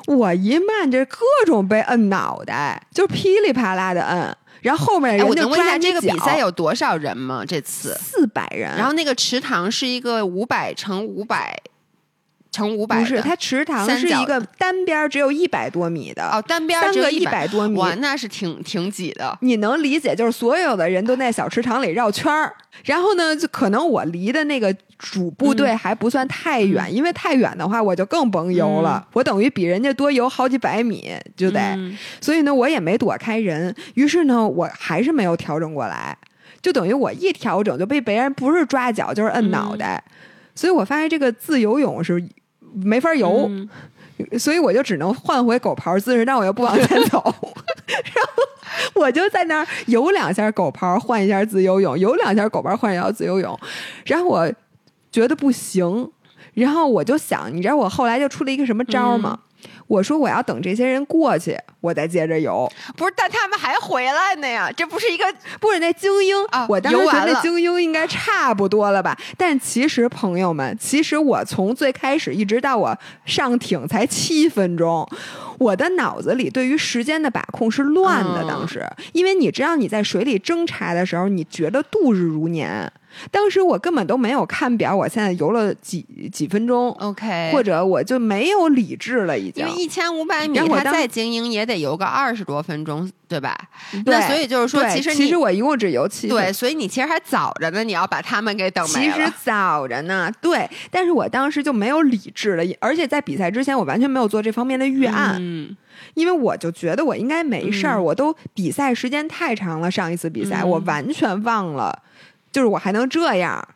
我一慢，这各种被摁脑袋，就噼里啪啦的摁，然后后面我能问一下，这个比赛有多少人吗？这次，四百人，然后那个池塘是一个五百乘五百乘五百，不是它池塘是一个单边只有一百多米的哦，单边三个一100多米哇，那是挺挺挤的。你能理解，就是所有的人都在小池塘里绕圈儿，然后呢，就可能我离的那个主部队还不算太远，因为太远的话我就更甭游了，我等于比人家多游好几百米就得，嗯。所以呢，我也没躲开人，于是呢，我还是没有调整过来，就等于我一调整就被别人不是抓脚就是摁脑袋，所以我发现这个自由泳是没法游。嗯所以我就只能换回狗刨姿势，但我又不往前走，然后我就在那儿游两下狗刨，换一下自由泳，游两下狗刨，换一下自由泳，然后我觉得不行，然后我就想，你知道我后来就出了一个什么招吗？我说我要等这些人过去，我再接着游。不是，但他们还回来呢呀，这不是一个不是那精英啊我当时觉得那游完了精英应该差不多了吧？但其实朋友们，其实我从最开始一直到我上艇才七分钟，我的脑子里对于时间的把控是乱的。嗯当时，因为你知道你在水里挣扎的时候，你觉得度日如年。当时我根本都没有看表，我现在游了几几分钟，OK，或者我就没有理智了，已经。因为。一千五百米，然后我当他再精英也得游个二十多分钟，对吧？对那所以就是说，其实其实我一共只游七分。对，所以你其实还早着呢，你要把他们给等没其实。早着呢，对，但是我当时就没有理智了，而且在比赛之前，我完全没有做这方面的预案，嗯，因为我就觉得我应该没事儿，嗯。我都比赛时间太长了，上一次比赛、嗯。我完全忘了，就是我还能这样。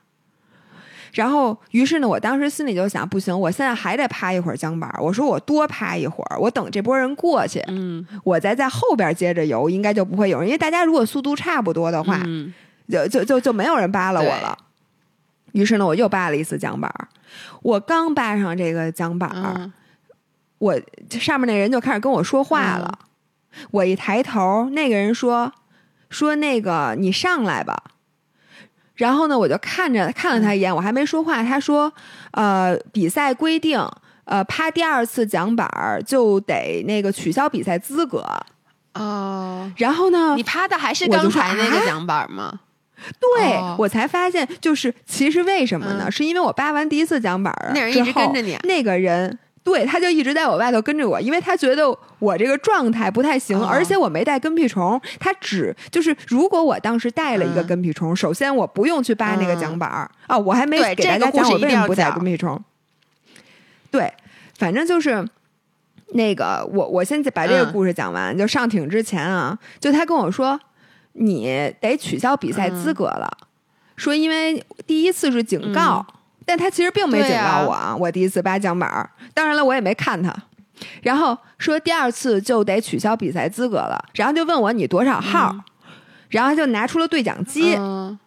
然后，于是呢，我当时心里就想，不行，我现在还得趴一会儿桨板儿。我说我多趴一会儿，我等这波人过去，嗯我再在后边接着游，应该就不会有人。因为大家如果速度差不多的话，嗯就就就就没有人扒拉我了。于是呢，我又扒了一次桨板儿。我刚扒上这个桨板儿，嗯我上面那人就开始跟我说话了。我一抬头，那个人说说那个你上来吧。然后呢，我就看着看了他一眼，我还没说话。他说：“呃，比赛规定，呃，趴第二次奖板儿就得那个取消比赛资格。哦，然后呢，你趴的还是刚才那个啊桨板吗？对、哦我才发现，就是其实为什么呢？嗯是因为我扒完第一次奖板儿那人一直跟着你那个人。对，他就一直在我外头跟着我，因为他觉得我这个状态不太行，哦而且我没带跟屁虫。他只就是，如果我当时带了一个嗯。跟屁虫，首先我不用去扒那个桨板儿啊、我还没给大家讲我为什么不带跟屁虫。对，反正就是那个我我先把这个嗯。故事讲完，就上艇之前啊，就他跟我说你得取消比赛资格了，说因为第一次是警告，但他其实并没警告我啊，我第一次扒奖板儿，当然了，我也没看他。然后说第二次就得取消比赛资格了，然后就问我你多少号，然后他就拿出了对讲机，嗯。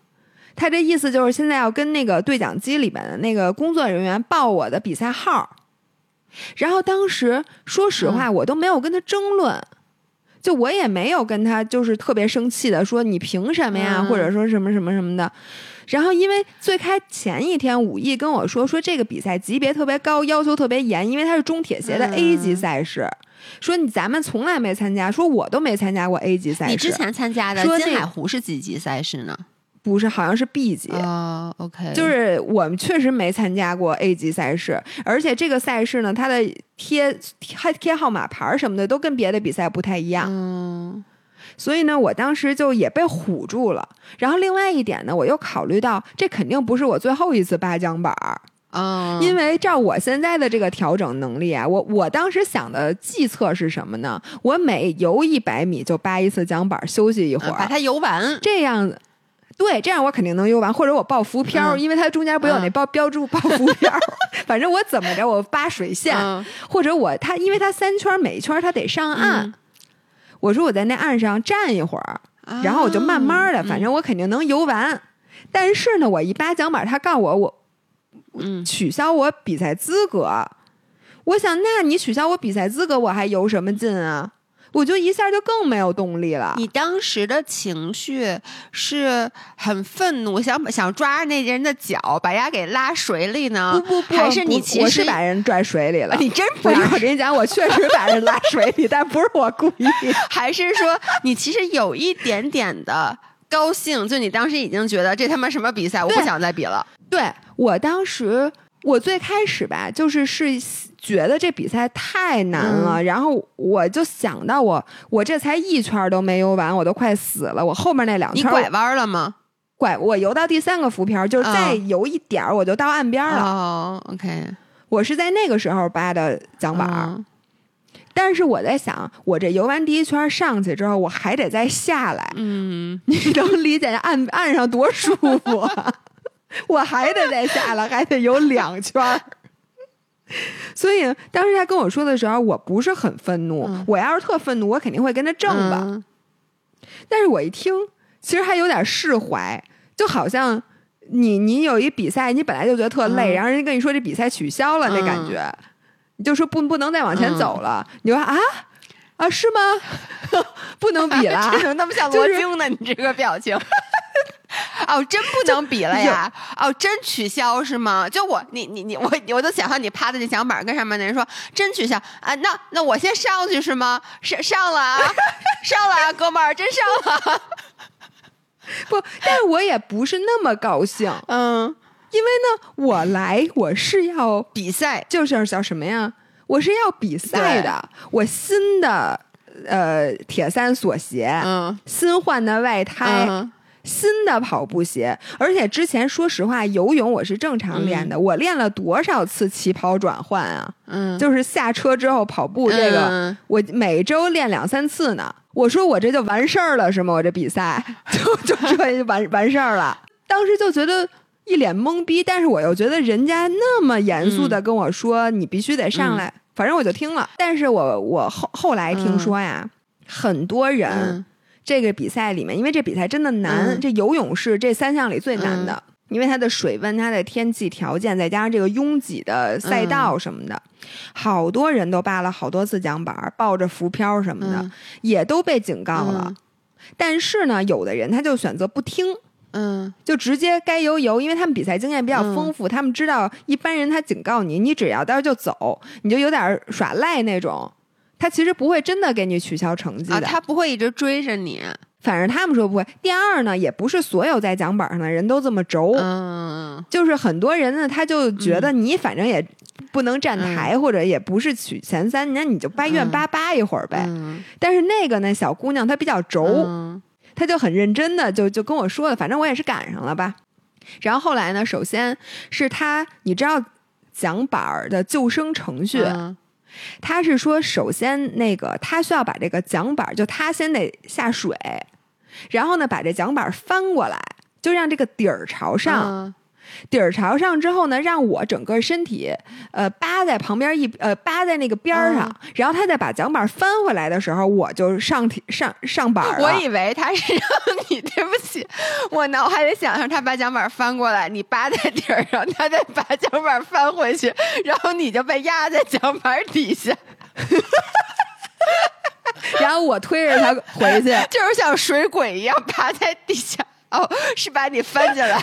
他这意思就是现在要跟那个对讲机里面的那个工作人员报我的比赛号。然后当时说实话，我都没有跟他争论，就我也没有跟他就是特别生气的说你凭什么呀，嗯。或者说什么什么什么的。然后因为最开前一天武艺跟我说说这个比赛级别特别高，要求特别严，因为它是中铁协的嗯 A 级赛事。说你咱们从来没参加，说我都没参加过 A 级赛事。你之前参加的说金海湖是几级赛事呢？不是，好像是 B 级。哦，OK，就是我们确实没参加过 A 级赛事，而且这个赛事呢，它的贴还贴号码牌什么的都跟别的比赛不太一样。嗯所以呢，我当时就也被唬住了。然后另外一点呢，我又考虑到这肯定不是我最后一次扒桨板儿，嗯，因为照我现在的这个调整能力啊，我我当时想的计策是什么呢？我每游一百米就扒一次桨板儿，休息一会儿，嗯把它游完。这样。对，这样我肯定能游完，或者我报浮漂，嗯。因为它中间不有那嗯标标注报浮漂，反正我怎么着我扒水线，嗯。或者我它因为它三圈每一圈它得上岸，嗯我说我在那岸上站一会儿，然后我就慢慢的，啊反正我肯定能游完。但是呢，我一扒桨板，他告我我嗯取消我比赛资格。我想，那你取消我比赛资格，我还游什么劲啊？我就一下就更没有动力了。你当时的情绪是很愤怒，想想抓着那人的脚，把人家给拉水里呢？不不不，还是你我其实是把人拽水里了。你真不我是我跟你讲，我确实把人拉水里，但不是我故意。还是说你其实有一点点的高兴？就你当时已经觉得这他妈什么比赛，我不想再比了。对我当时，我最开始吧，就是是觉得这比赛太难了，嗯然后我就想到我，我这才一圈都没游完，我都快死了。我后面那两圈你拐弯了吗？拐，我游到第三个浮漂，就是再嗯游一点儿，我就到岸边了。哦，OK，我是在那个时候扒的桨板但是我在想，我这游完第一圈上去之后，我还得再下来。嗯，你能理解岸岸上多舒服啊？我还得再下来，还得游两圈儿。所以当时他跟我说的时候，我不是很愤怒。嗯我要是特愤怒，我肯定会跟他正吧。嗯但是我一听，其实还有点释怀，就好像你你有一比赛，你本来就觉得特累，嗯然后人家跟你说这比赛取消了，那感觉，你就说不不能再往前走了，你就说啊啊是吗？不能比了 这。怎么那么像就是罗京呢？你这个表情。哦，真不能比了呀！哦，真取消是吗？就我，你你你，我我都想象你趴在那墙板跟上面的人说，真取消啊？那那我先上去是吗？上上了啊，上了啊，哥们儿，真上了。不，但我也不是那么高兴，嗯，因为呢，我来我是要比赛，就是叫什么呀？我是要比赛的，我新的呃铁三锁鞋，嗯，新换的外胎。嗯新的跑步鞋，而且之前说实话，游泳我是正常练的，我练了多少次起跑转换啊？嗯，就是下车之后跑步这个，嗯我每周练两三次呢。我说我这就完事儿了是吗？我这比赛 就就这就完完事儿了。当时就觉得一脸懵逼，但是我又觉得人家那么严肃的跟我说、你必须得上来，反正我就听了。但是我我后后来听说呀，很多人。嗯这个比赛里面，因为这比赛真的难，嗯。这游泳是这三项里最难的，因为它的水温、它的天气条件，再加上这个拥挤的赛道什么的，好多人都扒了好多次桨板，抱着浮漂什么的，嗯。也都被警告了。嗯。但是呢，有的人他就选择不听。嗯。就直接该游游，因为他们比赛经验比较丰富，他们知道一般人他警告你，你只要到时候就走，你就有点耍赖那种，他其实不会真的给你取消成绩的。啊，他不会一直追着你。反正他们说不会。第二呢，也不是所有在奖板上的人都这么轴，嗯就是很多人呢，他就觉得你反正也不能站台，或者也不是取前三，那你就掰愿嗯扒扒一会儿呗。嗯但是那个呢，小姑娘她比较轴，嗯她就很认真的就就跟我说了，反正我也是赶上了吧。然后后来呢，首先是她，你知道奖板儿的救生程序，嗯他是说，首先那个他需要把这个桨板，就他先得下水，然后呢把这桨板翻过来，就让这个底儿朝上，底儿朝上之后呢，让我整个身体呃扒在旁边一呃扒在那个边儿上，嗯然后他再把桨板翻回来的时候，我就上体上上板。我以为他是让你，对不起，我脑海里想象他把桨板翻过来，你扒在底儿上，他再把桨板翻回去，然后你就被压在桨板底下，然后我推着他回去，就是像水鬼一样趴在地下。哦，是把你翻进来，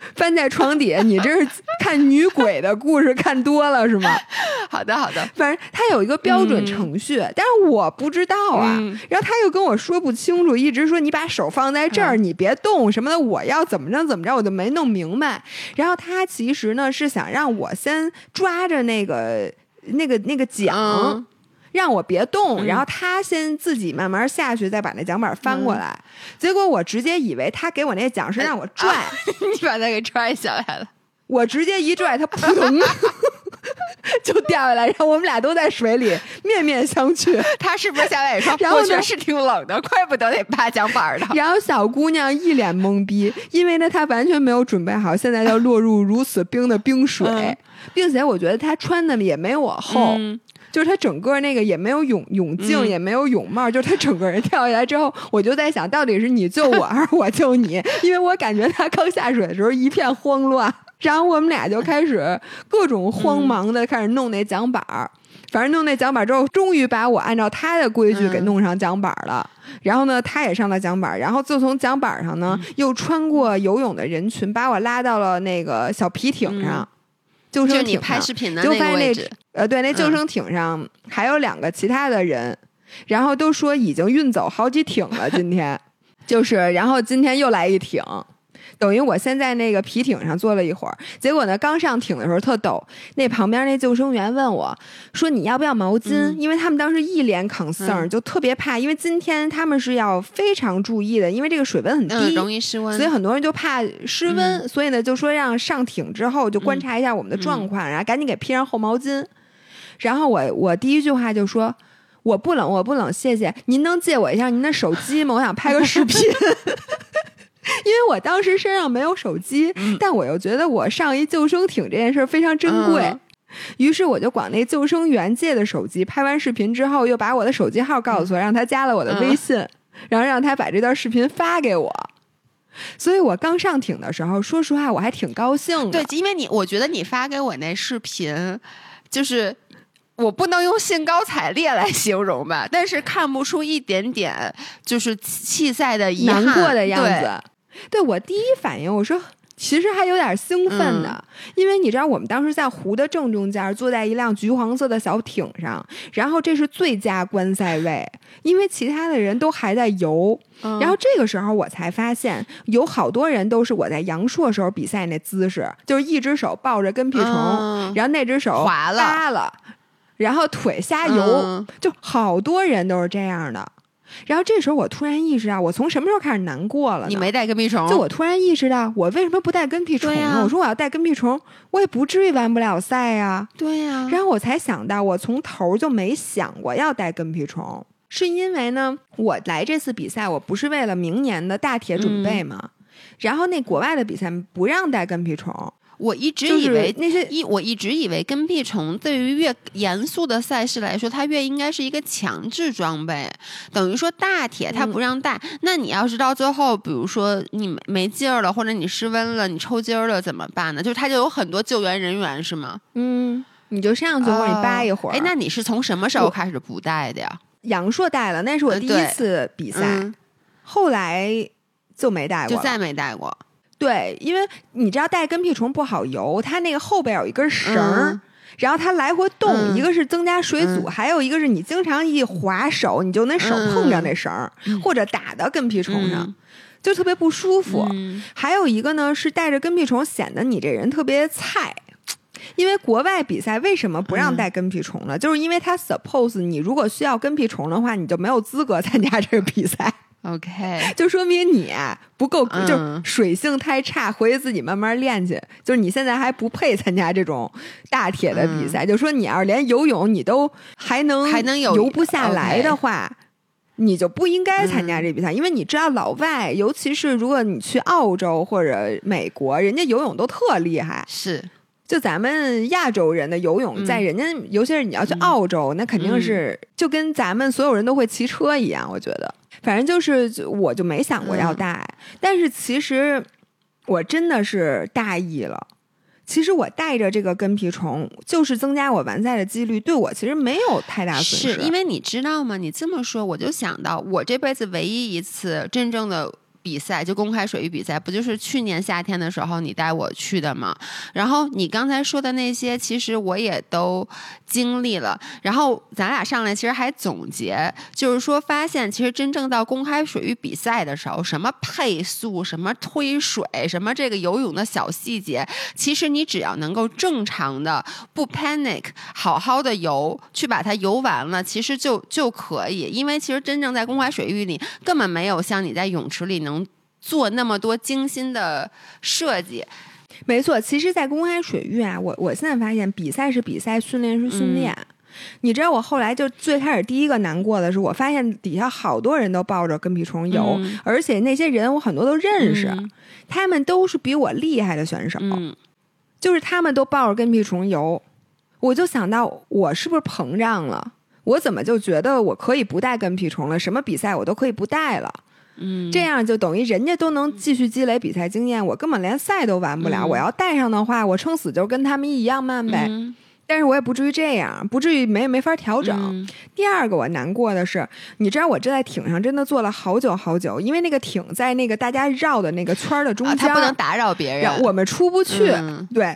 翻在床底下，你这是看女鬼的故事看多了是吗？好的，好的。反正他有一个标准程序，但是我不知道啊。嗯然后他又跟我说不清楚，一直说你把手放在这儿，嗯你别动什么的，我要怎么着怎么着，我就没弄明白。然后他其实呢是想让我先抓着那个那个那个桨。嗯让我别动，嗯然后他先自己慢慢下去，再把那桨板翻过来。结果我直接以为他给我那桨是让我拽，啊 你把他给拽下来了。我直接一拽，他扑腾 就掉下来，然后我们俩都在水里面面相觑。他是不是下来也说？然后呢我觉得是挺冷的，怪不得得扒桨板儿的。然后小姑娘一脸懵逼，因为呢她完全没有准备好，现在要落入如此冰的冰水，嗯并且我觉得她穿的也没我厚。嗯就是他整个那个也没有泳泳镜，嗯也没有泳帽，就是他整个人跳下来之后，我就在想到底是你救我 还是我救你？因为我感觉他刚下水的时候一片慌乱，然后我们俩就开始各种慌忙的开始弄那桨板儿。反正弄那桨板之后，终于把我按照他的规矩给嗯弄上桨板了。然后呢，他也上了桨板，然后就从桨板上呢，嗯又穿过游泳的人群，把我拉到了那个小皮艇上，救就是你生艇上。拍视频的就发现那那个，呃，对，那救嗯生艇上还有两个其他的人，然后都说已经运走好几艇了。今天 就是，然后今天又来一艇，等于我先在那个皮艇上坐了一会儿，结果呢，刚上艇的时候特逗，那旁边那救生员问我说：“你要不要毛巾？”嗯因为他们当时一脸 concern，、嗯就特别怕，因为今天他们是要非常注意的，因为这个水温很低，嗯，容易失温，所以很多人就怕失温，所以呢就说让上艇之后就观察一下我们的状况，然后赶紧给披上厚毛巾。然后我我第一句话就说。我不冷，我不冷，谢谢。您能借我一下您的手机吗？我想拍个视频。因为我当时身上没有手机，但我又觉得我上一救生艇这件事儿非常珍贵，嗯于是我就管那救生员借的手机，拍完视频之后，又把我的手机号告诉他，让他加了我的微信，然后让他把这段视频发给我。所以我刚上艇的时候，说实话我还挺高兴的。对，因为你，我觉得你发给我那视频，就是我不能用兴高采烈来形容吧，但是看不出一点点就是弃赛的遗憾、难过的样。子。对我第一反应，我说其实还有点兴奋的，因为你知道我们当时在湖的正中间，坐在一辆橘黄色的小艇上，然后这是最佳观赛位，因为其他的人都还在游。嗯然后这个时候我才发现，有好多人都是我在阳朔时候比赛那姿势，就是一只手抱着跟屁虫，嗯然后那只手滑了，然后腿瞎游，嗯就好多人都是这样的。然后这时候我突然意识到，我从什么时候开始难过了？你没带跟屁虫，就我突然意识到，我为什么不带跟屁虫呢？我说我要带跟屁虫，我也不至于完不了赛呀、对呀、然后我才想到，我从头就没想过要带跟屁虫，是因为呢，我来这次比赛，我不是为了明年的大铁准备吗？然后那国外的比赛不让带跟屁虫，我一直就是以为那些一我一直以为跟屁虫对于越严肃的赛事来说，它越应该是一个强制装备，等于说大铁它不让带。那你要是到最后，比如说你没没劲儿了，或者你失温了，你抽筋儿了怎么办呢？就是它就有很多救援人员是吗？嗯，你就上去或者你扒一会儿。哎，那你是从什么时候开始不带的呀？杨硕带了，那是我第一次比赛，嗯，后来就没带过。就再没带过。对，因为你知道带跟屁虫不好游，它那个后边有一根绳儿。嗯然后它来回动，嗯一个是增加水阻，嗯还有一个是你经常一划手，你就那手碰着那绳儿，或者打到跟屁虫上，嗯就特别不舒服。嗯还有一个呢是带着跟屁虫，显得你这人特别菜。因为国外比赛为什么不让嗯带跟屁虫呢？就是因为他 suppose 你如果需要跟屁虫的话，你就没有资格参加这个比赛。，OK，就说明你啊不够，嗯就是水性太差，回去自己慢慢练去。就是你现在还不配参加这种大铁的比赛。就说你要是连游泳你都还能嗯还能有游不下来的话。你就不应该参嗯加这比赛，因为你知道老外，尤其是如果你去澳洲或者美国，人家游泳都特厉害。是就咱们亚洲人的游泳，嗯在人家，尤其是你要去澳洲，那肯定是就跟咱们所有人都会骑车一样。我觉得，反正就是我就没想过要带，但是其实我真的是大意了。其实我带着这个跟屁虫，就是增加我完赛的几率，对我其实没有太大损失。是因为你知道吗？你这么说，我就想到我这辈子唯一一次真正的。比赛，就公开水域比赛，不就是去年夏天的时候你带我去的吗？然后你刚才说的那些，其实我也都经历了。然后咱俩上来其实还总结，就是说发现其实真正到公开水域比赛的时候，什么配速、什么推水、什么这个游泳的小细节，其实你只要能够正常的不 panic，好好的游，去把它游完了，其实就就可以。因为其实真正在公开水域里，根本没有像你在泳池里能做那么多精心的设计。没错，其实，在公开水域啊，我我现在发现，比赛是比赛，训练是训练。你知道，我后来就最开始第一个难过的是，我发现底下好多人都抱着跟屁虫游，嗯而且那些人我很多都认识，嗯他们都是比我厉害的选手，嗯就是他们都抱着跟屁虫游，我就想到我是不是膨胀了？我怎么就觉得我可以不带跟屁虫了？什么比赛我都可以不带了？嗯，这样就等于人家都能继续积累比赛经验，我根本连赛都完不了。嗯我要带上的话，我撑死就跟他们一样慢呗。嗯但是我也不至于这样，不至于没没法调整。嗯第二个我难过的是，你知道我这在艇上真的坐了好久好久，因为那个艇在那个大家绕的那个圈的中啊，间，他不能打扰别人。我们出不去。嗯对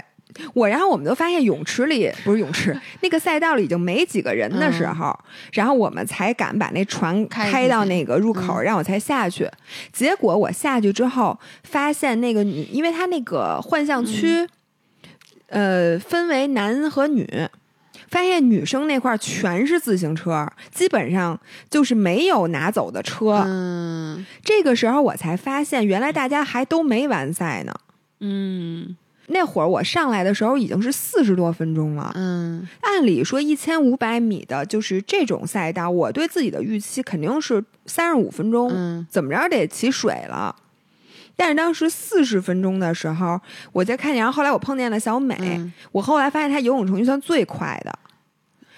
我，然后我们就发现泳池里不是泳池，那个赛道里已经没几个人的时候，然后我们才敢把那船嗯开到那个入口，嗯让我才下去。结果我下去之后，发现那个女，因为它那个幻象区，呃，分为男和女。发现女生那块全是自行车，基本上就是没有拿走的车。嗯这个时候我才发现，原来大家还都没完赛呢。嗯那会儿我上来的时候已经是四十多分钟了。嗯按理说一千五百米的就是这种赛道，我对自己的预期肯定是三十五分钟，嗯怎么着得起水了。但是当时四十分钟的时候，我在看见，然后后来我碰见了小美，嗯我后来发现她游泳成绩算最快的。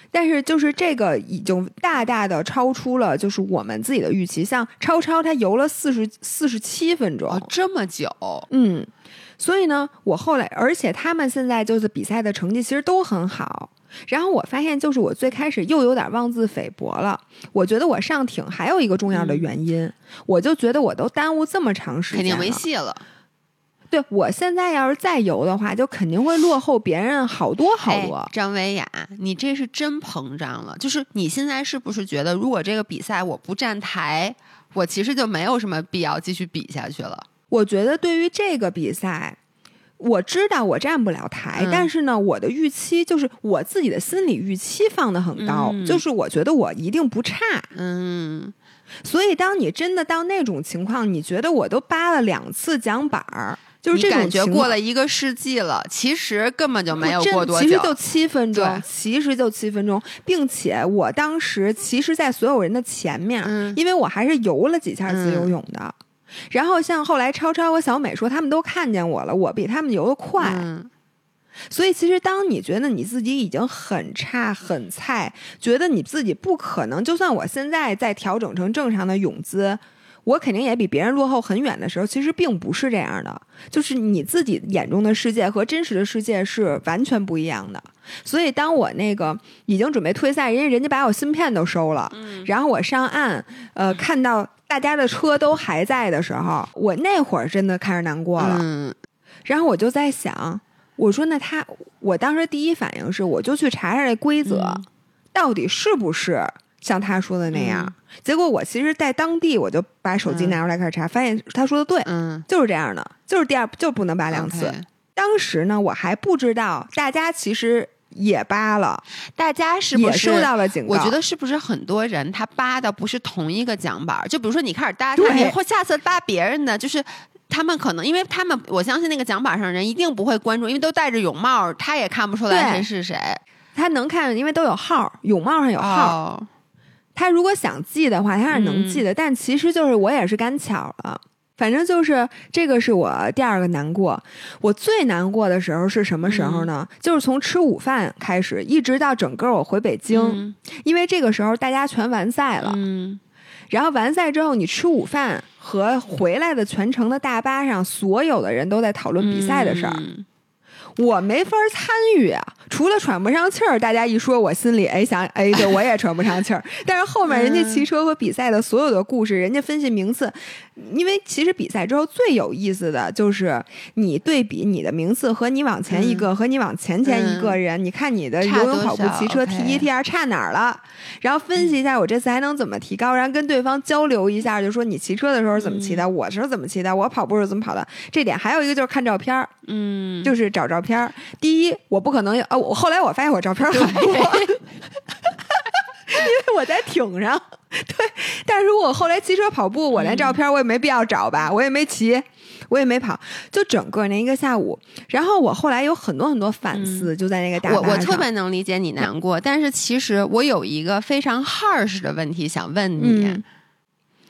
但是就是这个已经大大的超出了就是我们自己的预期，像超超她游了四十四十七分钟，哦，这么久，嗯，所以呢，我后来，而且他们现在就是比赛的成绩其实都很好。然后我发现，就是我最开始又有点妄自菲薄了。我觉得我上挺还有一个重要的原因，我就觉得我都耽误这么长时间，肯定没戏了。对我现在要是再游的话，就肯定会落后别人好多好多。哎张维雅，你这是真膨胀了。就是你现在是不是觉得，如果这个比赛我不站台，我其实就没有什么必要继续比下去了？我觉得对于这个比赛，我知道我站不了台，嗯但是呢，我的预期就是我自己的心理预期放得很高，嗯就是我觉得我一定不差。嗯，所以，当你真的到那种情况，你觉得我都扒了两次桨板儿，就是这种感觉过了一个世纪了，其实根本就没有真过多久。其实就七分钟，其实就七分钟，并且我当时其实，在所有人的前面，嗯因为我还是游了几下自由泳的。然后像后来超超和小美说，他们都看见我了，我比他们游得快。嗯所以其实当你觉得你自己已经很差很菜，觉得你自己不可能，就算我现在再调整成正常的泳姿。我肯定也比别人落后很远的时候，其实并不是这样的，就是你自己眼中的世界和真实的世界是完全不一样的。所以当我那个已经准备退赛，人家人家把我芯片都收了，然后我上岸，呃，看到大家的车都还在的时候，我那会儿真的开始难过了。嗯然后我就在想，我说那他，我当时第一反应是，我就去查查这规则，嗯到底是不是像他说的那样。嗯结果我其实，在当地我就把手机拿出来开始查，发现他说的对，嗯，就是这样的，就是第二就不能拔两次。当时呢，我还不知道，大家其实也扒了，大家是不也是受到了警告。我觉得是不是很多人他扒的不是同一个奖板？就比如说你开始搭对他，或下次扒别人的，就是。他们可能，因为他们我相信那个奖板上人一定不会关注，因为都戴着泳帽，他也看不出来谁是谁。他能看，因为都有号，泳帽上有号。哦，他如果想记的话，他是能记的，但其实就是我也是赶巧了。反正就是这个是我第二个难过。我最难过的时候是什么时候呢？就是从吃午饭开始，一直到整个我回北京，嗯因为这个时候大家全完赛了。嗯然后完赛之后，你吃午饭和回来的全程的大巴上，所有的人都在讨论比赛的事儿。嗯我没法参与啊，除了喘不上气儿，大家一说，我心里哎想哎，对我也喘不上气儿。但是后面人家骑车和比赛的所有的故事，人家分析名次，因为其实比赛之后最有意思的就是你对比你的名次和你往前一个、和你往前前一个人，你看你的游泳、跑步、骑车 T 一 T 二差哪儿了，然后分析一下我这次还能怎么提高，然后跟对方交流一下，就说你骑车的时候怎么骑的，我是怎么骑的，我跑步是怎么跑的。这点还有一个就是看照片儿，嗯，就是找照片儿。第一，我不可能呃，我后来我发现我照片很多，因为我在艇上。对，但是如果后来骑车跑步，我连照片我也没必要找吧，我也没骑，我也没跑，就整个那一个下午。然后我后来有很多很多反思，就在那个大我我特别能理解你难过，但是其实我有一个非常 harsh 的问题想问你，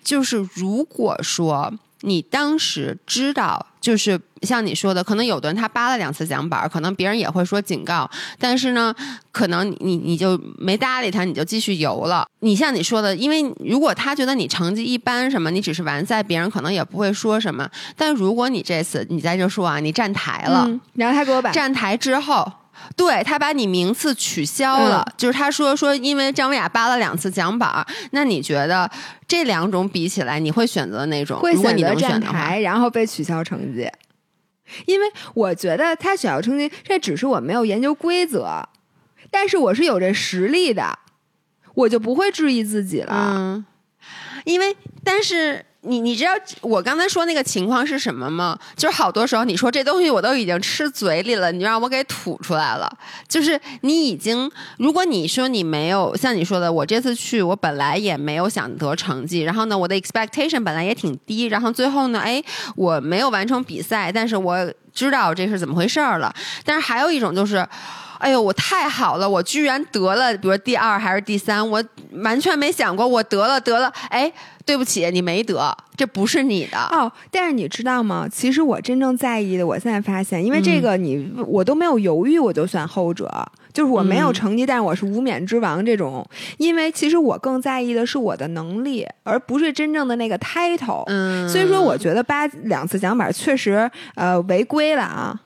就是如果说。你当时知道，就是像你说的，可能有的人他扒了两次奖板，可能别人也会说警告，但是呢，可能你你就没搭理他，你就继续游了。你像你说的，因为如果他觉得你成绩一般，什么你只是完赛，别人可能也不会说什么。但如果你这次你在这说啊，你站台了，然后他给我摆站台之后。对他把你名次取消了，就是他说说，因为张维雅扒了两次奖板，那你觉得这两种比起来，你会选择哪种？会选择站台，然后被取消成绩，因为我觉得他取消成绩，这只是我没有研究规则，但是我是有这实力的，我就不会质疑自己了。嗯，因为但是。你你知道我刚才说那个情况是什么吗？就是好多时候你说这东西我都已经吃嘴里了，你让我给吐出来了。就是你已经，如果你说你没有像你说的，我这次去我本来也没有想得成绩，然后呢我的 expectation 本来也挺低，然后最后呢，哎，我没有完成比赛，但是我知道这是怎么回事儿了。但是还有一种就是。哎呦，我太好了！我居然得了，比如第二还是第三，我完全没想过我得了得了。哎，对不起，你没得，这不是你的哦。但是你知道吗？其实我真正在意的，我现在发现，因为这个你我都没有犹豫，我就算后者，就是我没有成绩，但是我是无冕之王这种。因为其实我更在意的是我的能力，而不是真正的那个 title。嗯，所以说我觉得八两次奖板确实呃违规了啊。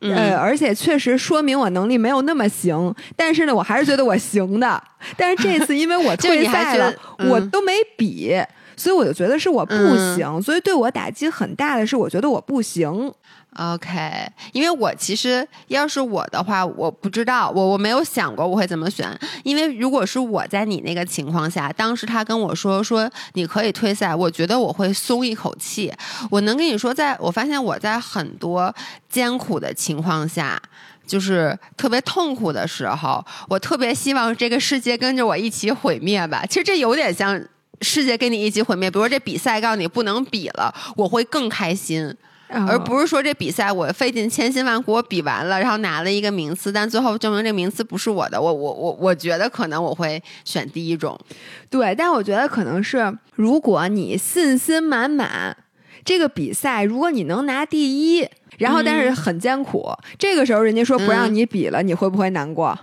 呃，而且确实说明我能力没有那么行，但是呢，我还是觉得我行的。但是这次因为我 退赛了，我都没比，所以我就觉得是我不行，所以对我打击很大的是，我觉得我不行。OK，因为我其实要是我的话，我不知道，我我没有想过我会怎么选。因为如果是我在你那个情况下，当时他跟我说说你可以退赛，我觉得我会松一口气。我能跟你说，在我发现我在很多艰苦的情况下，就是特别痛苦的时候，我特别希望这个世界跟着我一起毁灭吧。其实这有点像世界跟你一起毁灭。比如说这比赛告诉你不能比了，我会更开心。而不是说这比赛我费尽千辛万苦我比完了，然后拿了一个名次，但最后证明这名次不是我的。我我我我觉得可能我会选第一种，对。但我觉得可能是如果你信心满满，这个比赛如果你能拿第一，然后但是很艰苦，这个时候人家说不让你比了，你会不会难过？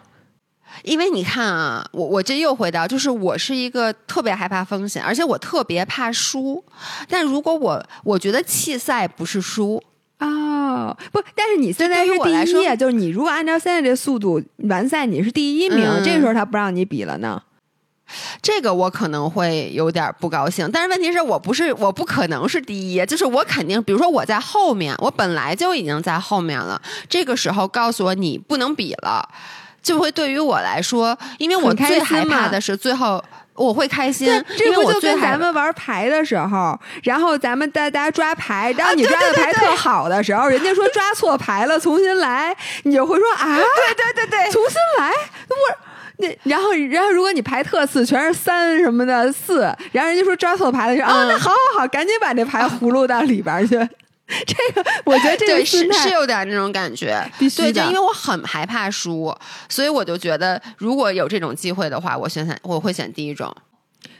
因为你看啊，我我这又回到，就是我是一个特别害怕风险，而且我特别怕输。但如果我我觉得弃赛不是输哦，不，但是你现在是第一，就是你如果按照现在这速度完赛，你是第一名，这时候他不让你比了呢？这个我可能会有点不高兴。但是问题是我不是，我不可能是第一，就是我肯定，比如说我在后面，我本来就已经在后面了，这个时候告诉我你不能比了。就会对于我来说，因为我最害怕的是最后我会开心。这不就跟咱们玩牌的时候，然后咱们大家抓牌，然后你抓的牌特好的时候，人家说抓错牌了，重新来，你就会说啊，对对对对，重新来。我那然后然后如果你牌特次全是三什么的四，然后人家说抓错牌了，说啊，那好好好，赶紧把这牌葫芦到里边去。这个我觉得这个是是有点那种感觉，对，就因为我很害怕输，所以我就觉得如果有这种机会的话，我选选我会选第一种。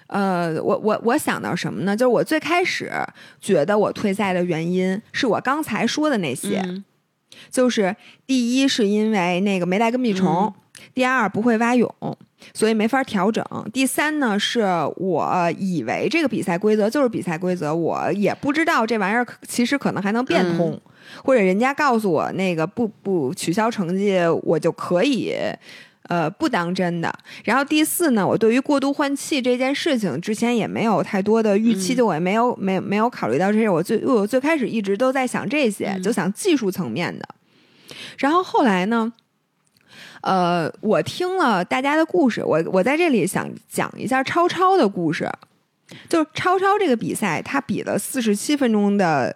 呃，我我我想到什么呢？就是我最开始觉得我退赛的原因是我刚才说的那些，就是第一是因为那个没带跟屁虫，第二不会蛙泳，所以没法调整。第三呢，是我以为这个比赛规则就是比赛规则，我也不知道这玩意儿其实可能还能变通，或者人家告诉我那个不不取消成绩，我就可以。呃，不当真的。然后第四呢，我对于过度换气这件事情之前也没有太多的预期，就我也没有没没有考虑到这些。我最我最开始一直都在想这些，就想技术层面的。然后后来呢？呃，我听了大家的故事，我我在这里想讲一下超超的故事。就是超超这个比赛，他比了四十七分钟的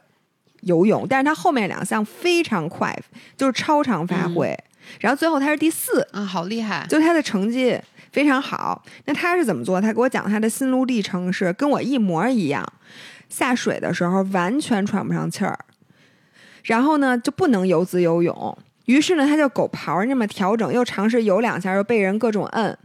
游泳，但是他后面两项非常快，就是超常发挥。然后最后他是第四啊，好厉害！就他的成绩非常好。那他是怎么做？他给我讲他的心路历程是跟我一模一样。下水的时候完全喘不上气儿，然后呢就不能游自由泳。于是呢，他就狗刨那么调整，又尝试游两下，又被人各种摁。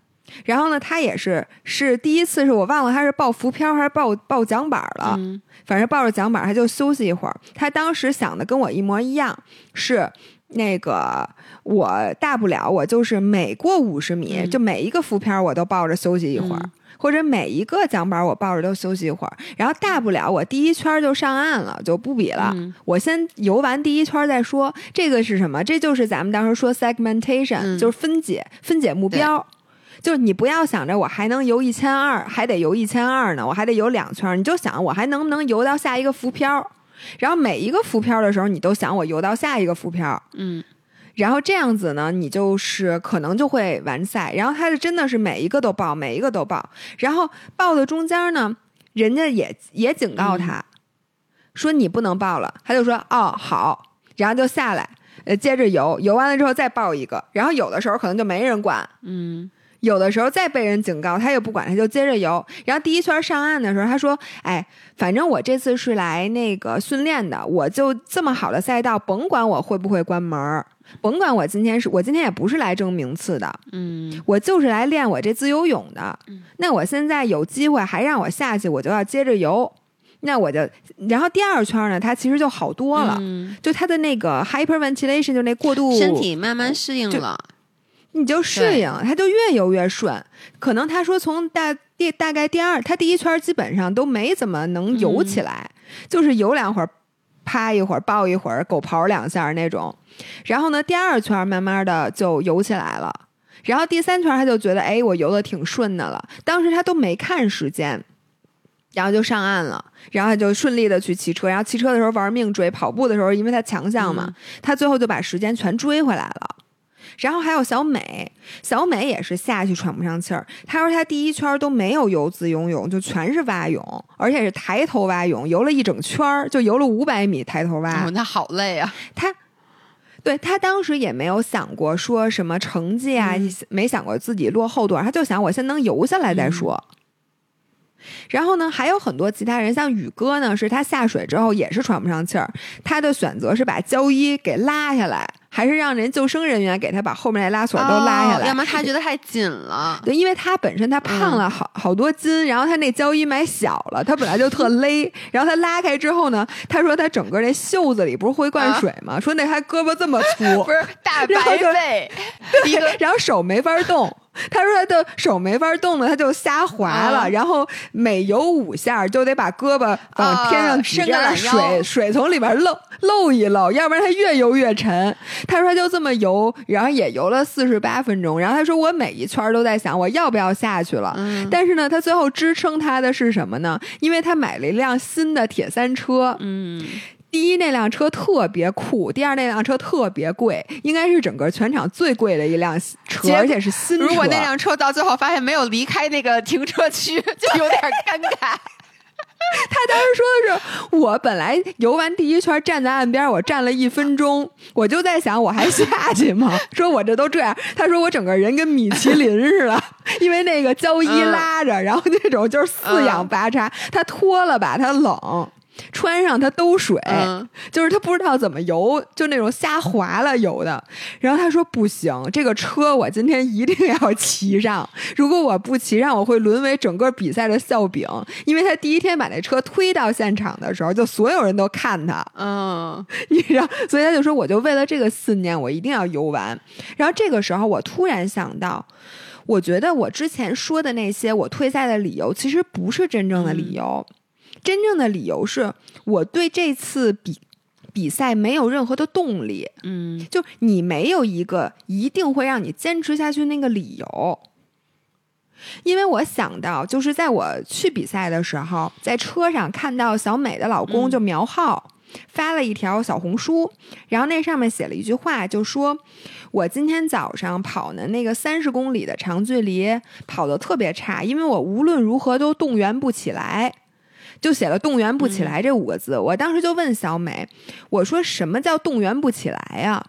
然后呢，他也是是第一次，是我忘了他是抱浮漂还是抱抱桨板了。反正抱着桨板，他就休息一会儿。他当时想的跟我一模一样，是那个我大不了我就是每过五十米，就每一个浮漂我都抱着休息一会儿。或者每一个桨板我抱着都休息一会儿，然后大不了我第一圈就上岸了，就不比了。我先游完第一圈再说。这个是什么？这就是咱们当时说 segmentation，就是分解分解目标。就是你不要想着我还能游一千二，还得游一千二呢，我还得游两圈。你就想我还能不能游到下一个浮漂？然后每一个浮漂的时候，你都想我游到下一个浮漂。嗯。然后这样子呢，你就是可能就会完赛。然后他就真的是每一个都报，每一个都报。然后报的中间呢，人家也也警告他，说你不能报了。他就说哦好，然后就下来，呃接着游，游完了之后再报一个。然后有的时候可能就没人管，嗯。有的时候再被人警告，他也不管，他就接着游。然后第一圈上岸的时候，他说：“哎，反正我这次是来那个训练的，我就这么好的赛道，甭管我会不会关门，甭管我今天是我今天也不是来争名次的，嗯，我就是来练我这自由泳的。那我现在有机会还让我下去，我就要接着游。那我就，然后第二圈呢，他其实就好多了，就他的那个 hyperventilation 就那过度身体慢慢适应了。”你就适应，他就越游越顺。可能他说从大第大概第二，他第一圈基本上都没怎么能游起来，就是游两会儿，趴一会儿，抱一会儿，狗刨两下那种。然后呢，第二圈慢慢的就游起来了。然后第三圈他就觉得，哎，我游的挺顺的了。当时他都没看时间，然后就上岸了。然后就顺利的去骑车。然后骑车的时候玩命追，跑步的时候因为他强项嘛，他最后就把时间全追回来了。然后还有小美，小美也是下去喘不上气儿。她说她第一圈都没有游自由泳，就全是蛙泳，而且是抬头蛙泳，游了一整圈儿，就游了五百米抬头蛙。那好累啊！她，对她当时也没有想过说什么成绩啊，没想过自己落后多少，她就想我先能游下来再说。然后呢，还有很多其他人，像宇哥呢，是他下水之后也是喘不上气儿，他的选择是把胶衣给拉下来。还是让人救生人员给他把后面那拉锁都拉下来，要么他 觉得太紧了。对，因为他本身他胖了好好多斤，然后他那胶衣买小了，他本来就特勒。然后他拉开之后呢，他说他整个那袖子里不是会灌水吗？说那他胳膊这么粗，不是大白背，然后手没法动。他说他的手没法动了，他就瞎滑了，然后每游五下就得把胳膊往天上伸个水水从里边漏漏一漏，要不然他越游越沉。他说就这么游，然后也游了四十八分钟。然后他说我每一圈都在想我要不要下去了，但是呢，他最后支撑他的是什么呢？因为他买了一辆新的铁三车，嗯。第一，那辆车特别酷；第二，那辆车特别贵，应该是整个全场最贵的一辆车，而且是新车。如果那辆车到最后发现没有离开那个停车区，就有点尴尬。他当时说的是：“我本来游完第一圈，站在岸边，我站了一分钟，我就在想，我还下去吗？说我这都这样。”他说：“我整个人跟米其林似的，因为那个胶衣拉着，然后那种就是四仰八叉，他脱了吧，他冷。”穿上它兜水，就是他不知道怎么游，就那种瞎滑了游的。然后他说不行，这个车我今天一定要骑上。如果我不骑上，我会沦为整个比赛的笑柄。因为他第一天把那车推到现场的时候，就所有人都看他。嗯，你知道，所以他就说，我就为了这个信念，我一定要游完。然后这个时候，我突然想到。我觉得我之前说的那些我退赛的理由，其实不是真正的理由。真正的理由是我对这次比比赛没有任何的动力。嗯就你没有一个一定会让你坚持下去那个理由。因为我想到，就是在我去比赛的时候，在车上看到小美的老公嗯就苗浩、发了一条小红书，然后那上面写了一句话，就说我今天早上跑的那个三十公里的长距离跑得特别差，因为我无论如何都动员不起来。就写了“动员不起来”这五个字，我当时就问小美，我说什么叫动员不起来呀、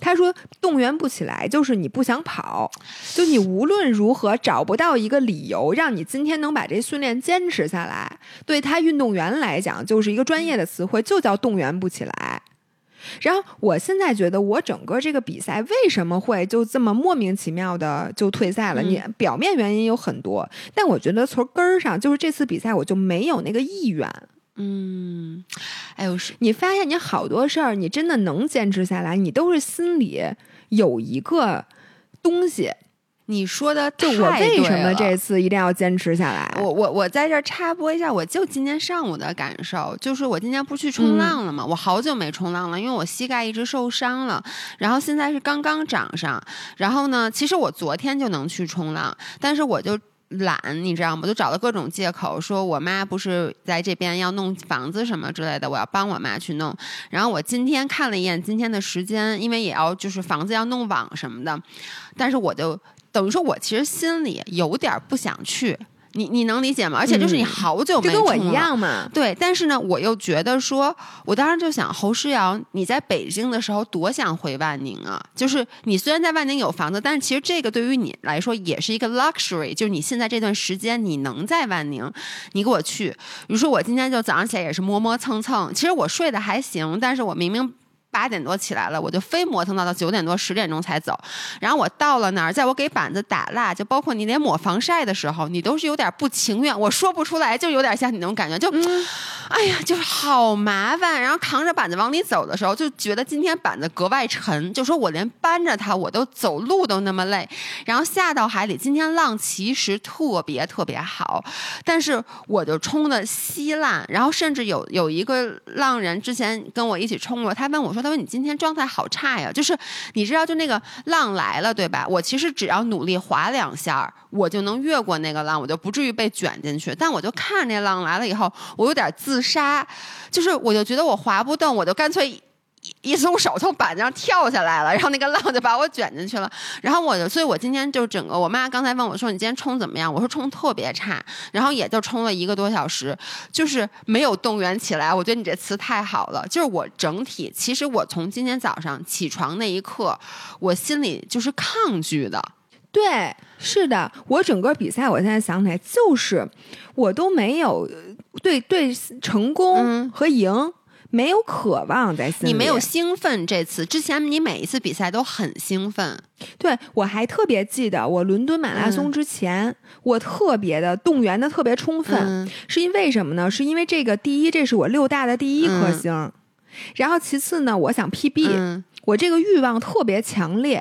她说动员不起来就是你不想跑，就你无论如何找不到一个理由让你今天能把这训练坚持下来。对他运动员来讲，就是一个专业的词汇，就叫动员不起来。然后我现在觉得，我整个这个比赛为什么会就这么莫名其妙的就退赛了？嗯你表面原因有很多，但我觉得从根儿上，就是这次比赛我就没有那个意愿。嗯，哎呦是你发现你好多事儿，你真的能坚持下来，你都是心里有一个东西，你说的就我为什么这这。次一定要坚持下来？我我我在这儿插播一下，我就今天上午的感受，就是我今天不去嗯冲浪了嘛，我好久没冲浪了，因为我膝盖一直受伤了，然后现在是刚刚长上，然后呢，其实我昨天就能去冲浪，但是我就。懒，你知道吗？就找了各种借口，说我妈不是在这边要弄房子什么之类的，我要帮我妈去弄。然后我今天看了一眼今天的时间，因为也要就是房子要弄网什么的，但是我就等于说，我其实心里有点不想去。你你能理解吗？而且就是你嗯好久没就跟我一样嘛。对，但是呢，我又觉得说，我当时就想，侯诗瑶，你在北京的时候多想回万宁啊！就是你虽然在万宁有房子，但是其实这个对于你来说也是一个 luxury，就是你现在这段时间你能在万宁，你给我去。比如说我今天就早上起来也是磨磨蹭蹭，其实我睡得还行，但是我明明。八点多起来了，我就非磨蹭到到九点多十点钟才走。然后我到了那儿，在我给板子打蜡，就包括你连抹防晒的时候，你都是有点不情愿。我说不出来，就有点像你那种感觉，就，哎呀，就是好麻烦。然后扛着板子往里走的时候，就觉得今天板子格外沉，就说我连搬着它，我都走路都那么累。然后下到海里，今天浪其实特别特别好，但是我就冲的稀烂。然后甚至有有一个浪人之前跟我一起冲过，他问我说：“他说你今天状态好差呀？就是你知道，就那个浪来了，对吧？我其实只要努力划两下，我就能越过那个浪，我就不至于被卷进去。但我就看那浪来了以后，我有点自杀，就是我就觉得我划不动，我就干脆。”一一松手从板子上跳下来了，然后那个浪就把我卷进去了。然后我就，所以我今天就整个，我妈刚才问我说：“你今天冲怎么样？”我说：“冲特别差。”然后也就冲了一个多小时，就是没有动员起来。我觉得你这词太好了，就是我整体，其实我从今天早上起床那一刻，我心里就是抗拒的。对，是的，我整个比赛，我现在想起来，就是我都没有呃对对成功嗯和赢、没有渴望在心里。你没有兴奋这次，之前你每一次比赛都很兴奋。对我还特别记得，我伦敦马拉松之前，我特别的动员的特别充分，嗯是因为什么呢？是因为这个第一，这是我六大的第一颗嗯星。然后其次呢，我想 PB，、嗯我这个欲望特别强烈，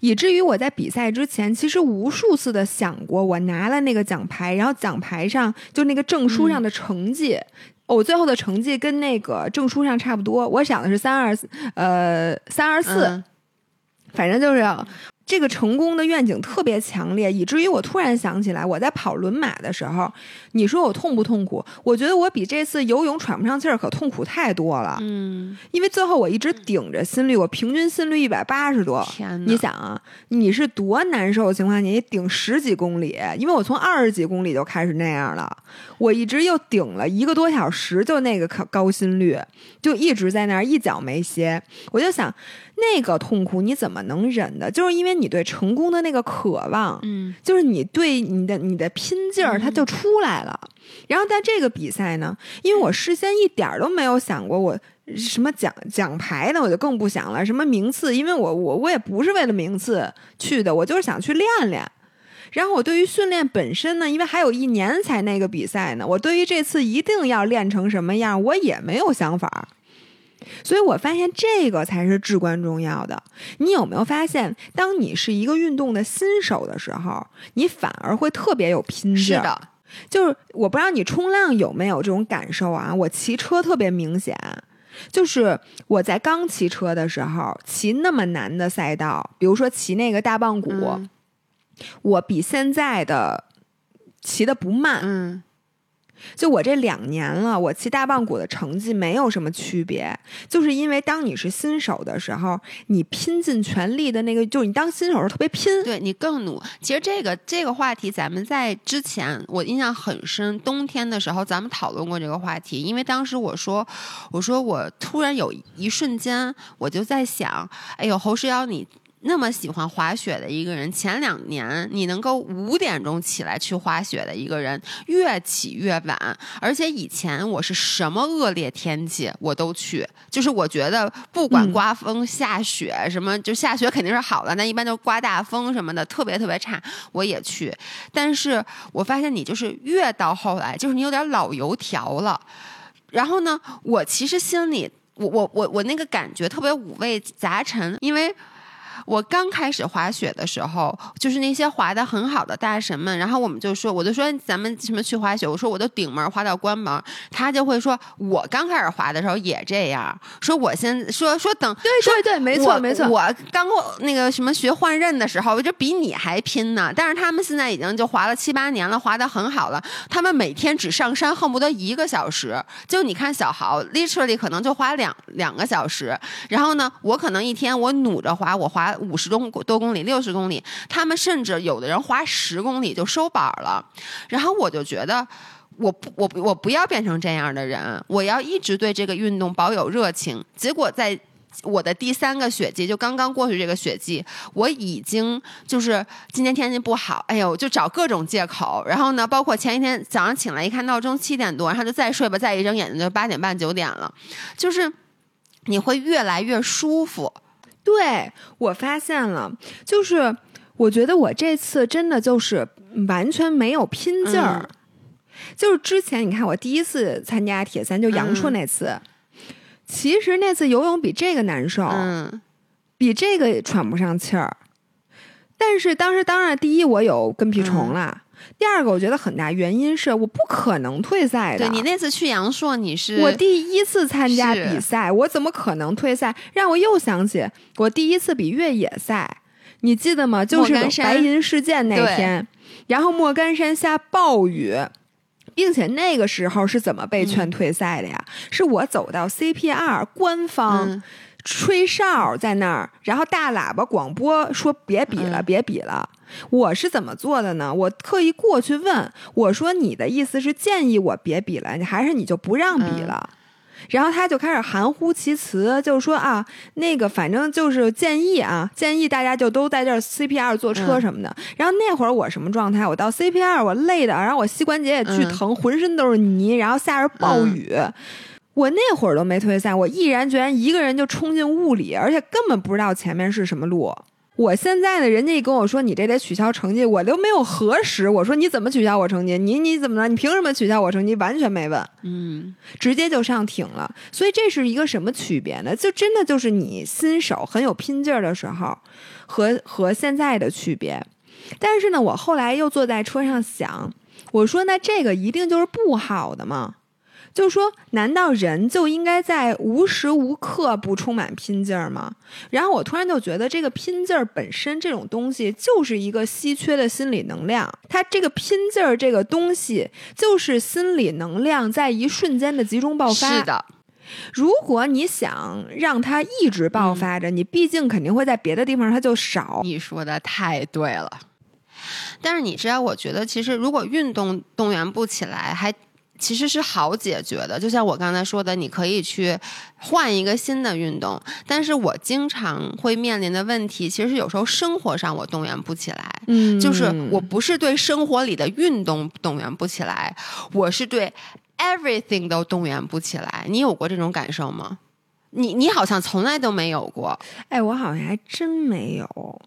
以至于我在比赛之前，其实无数次的想过，我拿了那个奖牌，然后奖牌上就那个证书上的成绩。我最后的成绩跟那个证书上差不多，我想的是三二四，呃，三二四，嗯。反正就是这个成功的愿景特别强烈，以至于我突然想起来，我在跑轮马的时候，你说我痛不痛苦？我觉得我比这次游泳喘不上气儿可痛苦太多了，嗯，因为最后我一直顶着心率，我平均心率一百八十多。天哪！你想啊，你是多难受的情况下，你顶十几公里，因为我从二十几公里就开始那样了，我一直又顶了一个多小时，就那个高高心率，就一直在那儿一脚没歇。我就想，那个痛苦你怎么能忍的？就是因为你对成功的那个渴望，嗯就是你对你的你的拼劲儿，它就出来了。然后在这个比赛呢，因为我事先一点儿都没有想过我什么奖奖牌呢，我就更不想了。什么名次，因为我我我也不是为了名次去的，我就是想去练练。然后我对于训练本身呢，因为还有一年才那个比赛呢，我对于这次一定要练成什么样，我也没有想法。所以我发现这个才是至关重要的。你有没有发现，当你是一个运动的新手的时候，你反而会特别有拼劲儿。是的，就是我不知道你冲浪有没有这种感受啊？我骑车特别明显，就是我在刚骑车的时候，骑那么难的赛道，比如说骑那个大棒骨，嗯我比现在的骑的不慢。嗯，就我这两年了，我骑大棒骨的成绩没有什么区别，就是因为当你是新手的时候，你拼尽全力的那个，就是你当新手的时候特别拼。对你更努。其实这个这个话题，咱们在之前我印象很深，冬天的时候咱们讨论过这个话题，因为当时我说，我说我突然有一瞬间，我就在想，哎呦，侯世瑶你。那么喜欢滑雪的一个人，前两年你能够五点钟起来去滑雪的一个人，越起越晚。而且以前我是什么恶劣天气我都去，就是我觉得不管嗯刮风、下雪什么，就下雪肯定是好的，那一般就刮大风什么的，特别特别差，我也去。但是我发现你就是越到后来，就是你有点老油条了。然后呢，我其实心里，我我我我那个感觉特别五味杂陈，因为。我刚开始滑雪的时候，就是那些滑的很好的大神们，然后我们就说，我就说咱们什么去滑雪，我说我都顶门滑到关门，他就会说，我刚开始滑的时候也这样，说我先说说等对对对，没错没错。我刚那个什么学换刃的时候，我就比你还拼呢。但是他们现在已经就滑了七八年了，滑的很好了。他们每天只上山恨不得一个小时。就你看小豪，literally 可能就滑两两个小时。然后呢，我可能一天我努着滑，我滑五十多多公里、六十公里，他们甚至有的人滑十公里就收板了。然后我就觉得。我不，我我不要变成这样的人，我要一直对这个运动保有热情。结果在我的第三个雪季，就刚刚过去这个雪季，我已经就是今天天气不好，哎呦，就找各种借口。然后呢，包括前一天早上醒来一看闹钟七点多，然后就再睡吧，再一睁眼睛就八点半九点了，就是你会越来越舒服。对我发现了，就是我觉得我这次真的就是完全没有拼劲儿。嗯就是之前你看我第一次参加铁三，就阳朔那次，其实那次游泳比这个难受，嗯比这个喘不上气儿。但是当时当然，第一我有跟屁虫了，第二个我觉得很大原因是我不可能退赛的。对你那次去阳朔，你是我第一次参加比赛，我怎么可能退赛？让我又想起我第一次比越野赛，你记得吗？就是白银事件那天，然后莫干山下暴雨。并且那个时候是怎么被劝退赛的呀？是我走到 CPR 官方嗯吹哨在那儿，然后大喇叭广播说别比了，嗯别比了。我是怎么做的呢？我特意过去问我说：“你的意思是建议我别比了，还是你就不让比了？”然后他就开始含糊其辞，就说啊，那个反正就是建议啊，建议大家就都在这儿 CPR 坐车嗯什么的。然后那会儿我什么状态？我到 CPR 我累的，然后我膝关节也巨嗯疼，浑身都是泥，然后下着暴雨。我那会儿都没退赛，我毅然决然一个人就冲进雾里，而且根本不知道前面是什么路。我现在呢，人家一跟我说你这得取消成绩，我都没有核实。我说你怎么取消我成绩？你你怎么了？你凭什么取消我成绩？完全没问。嗯直接就上挺了。所以这是一个什么区别呢？就真的就是你新手很有拼劲儿的时候和和现在的区别。但是呢，我后来又坐在车上想，我说那这个一定就是不好的吗？就是说，难道人就应该在无时无刻不充满拼劲儿吗？然后我突然就觉得，这个拼劲儿本身这种东西就是一个稀缺的心理能量。它这个拼劲儿这个东西，就是心理能量在一瞬间的集中爆发。是的，如果你想让它一直爆发着，你毕竟肯定会在别的地方它就少。你说的太对了。但是你知道，我觉得其实如果运动动员不起来，还其实是好解决的。就像我刚才说的，你可以去换一个新的运动。但是我经常会面临的问题，其实有时候生活上我动员不起来。嗯就是我不是对生活里的运动动员不起来，我是对 everything 都动员不起来。你有过这种感受吗？你你好像从来都没有过。哎，我好像还真没有。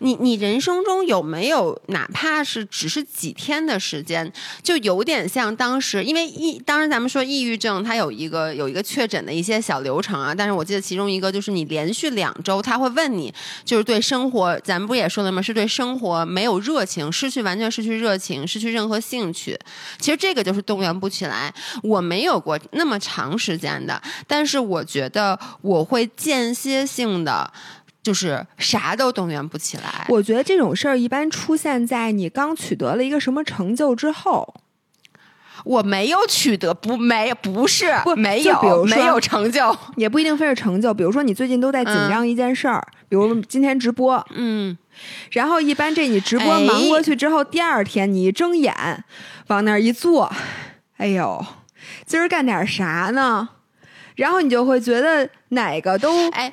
你你人生中有没有哪怕是只是几天的时间，就有点像当时，因为抑，当时咱们说抑郁症，它有一个有一个确诊的一些小流程啊。但是我记得其中一个就是你连续两周，他会问你，就是对生活，咱们不也说了吗？是对生活没有热情，失去完全失去热情，失去任何兴趣。其实这个就是动员不起来。我没有过那么长时间的，但是我觉得我会间歇性的。就是啥都动员不起来。我觉得这种事儿一般出现在你刚取得了一个什么成就之后。我没有取得，不没不是不没有，比如没有成就，也不一定非是成就。比如说你最近都在紧张一件事儿，比如今天直播，嗯，然后一般这你直播忙过去之后，第二天你一睁眼往那儿一坐，哎呦，今儿干点啥呢？然后你就会觉得哪个都哎。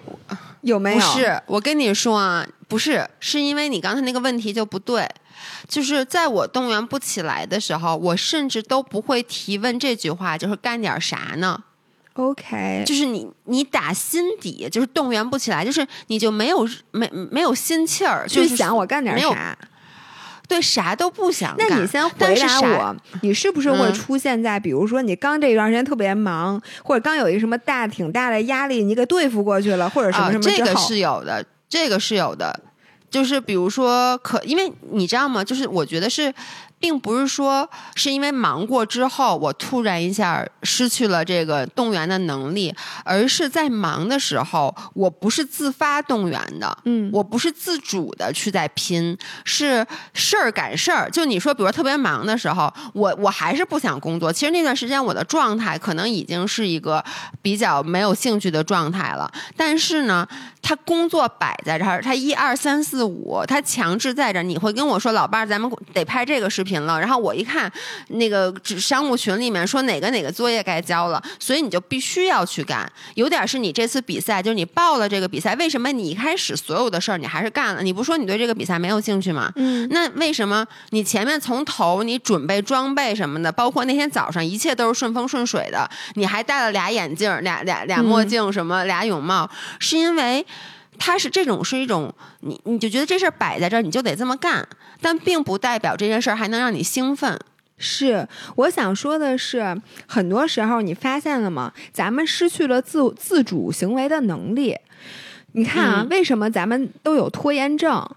有没有？不是，我跟你说啊，不是，是因为你刚才那个问题就不对。就是在我动员不起来的时候，我甚至都不会提问这句话，就是干点啥呢？OK，就是你，你打心底就是动员不起来，就是你就没有没没有心气儿去想我干点啥。对，啥都不想干。那你先回答我，你是不是会出现在，比如说你刚这一段时间特别忙，或者刚有一个什么大挺大的压力，你给对付过去了，或者什么什么这个是有的，这个是有的。就是比如说，可因为你知道吗？就是我觉得是。并不是说是因为忙过之后，我突然一下失去了这个动员的能力，而是在忙的时候，我不是自发动员的，嗯，我不是自主的去在拼，是事儿赶事儿。就你说，比如特别忙的时候，我我还是不想工作。其实那段时间我的状态可能已经是一个比较没有兴趣的状态了，但是呢，他工作摆在这儿，他一二三四五，他强制在这儿，你会跟我说，老伴儿，咱们得拍这个视频。了，然后我一看那个商务群里面说哪个哪个作业该交了，所以你就必须要去干。有点是你这次比赛，就是你报了这个比赛，为什么你一开始所有的事儿你还是干了？你不说你对这个比赛没有兴趣吗？嗯，那为什么你前面从头你准备装备什么的，包括那天早上一切都是顺风顺水的，你还戴了俩眼镜、俩俩俩墨镜，什么俩泳帽，是因为。它是这种是一种，你你就觉得这事儿摆在这儿，你就得这么干，但并不代表这件事儿还能让你兴奋。是，我想说的是，很多时候你发现了吗？咱们失去了自自主行为的能力。你看啊，为什么咱们都有拖延症？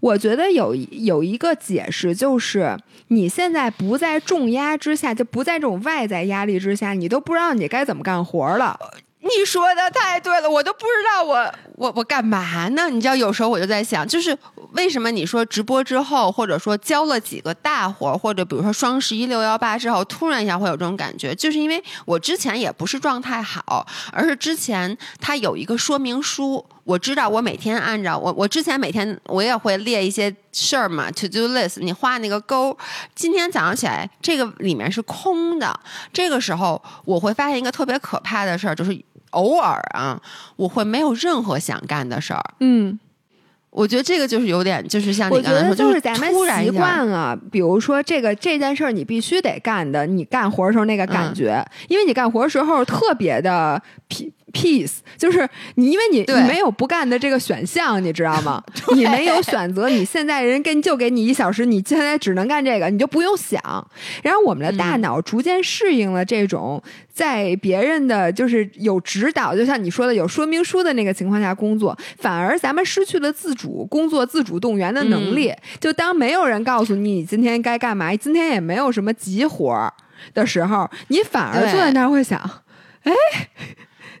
我觉得有有一个解释，就是你现在不在重压之下，就不在这种外在压力之下，你都不知道你该怎么干活了。你说的太对了，我都不知道我我我干嘛呢？你知道，有时候我就在想，就是为什么你说直播之后，或者说交了几个大活，或者比如说双十一、六幺八之后，突然一下会有这种感觉，就是因为我之前也不是状态好，而是之前他有一个说明书，我知道我每天按照我我之前每天我也会列一些事儿嘛，to do list，你画那个勾，今天早上起来这个里面是空的，这个时候我会发现一个特别可怕的事儿，就是。偶尔啊，我会没有任何想干的事儿。嗯，我觉得这个就是有点，就是像你刚才说，就是咱们习惯了。比如说，这个这件事儿你必须得干的，你干活的时候那个感觉，因为你干活的时候特别的皮。Peace，就是你，因为你你没有不干的这个选项，你知道吗？你没有选择，你现在人给就给你一小时，你现在只能干这个，你就不用想。然后我们的大脑逐渐适应了这种在别人的就是有指导，就像你说的有说明书的那个情况下工作，反而咱们失去了自主工作、自主动员的能力。就当没有人告诉你你今天该干嘛，今天也没有什么急活儿的时候，你反而坐在那儿会想，哎。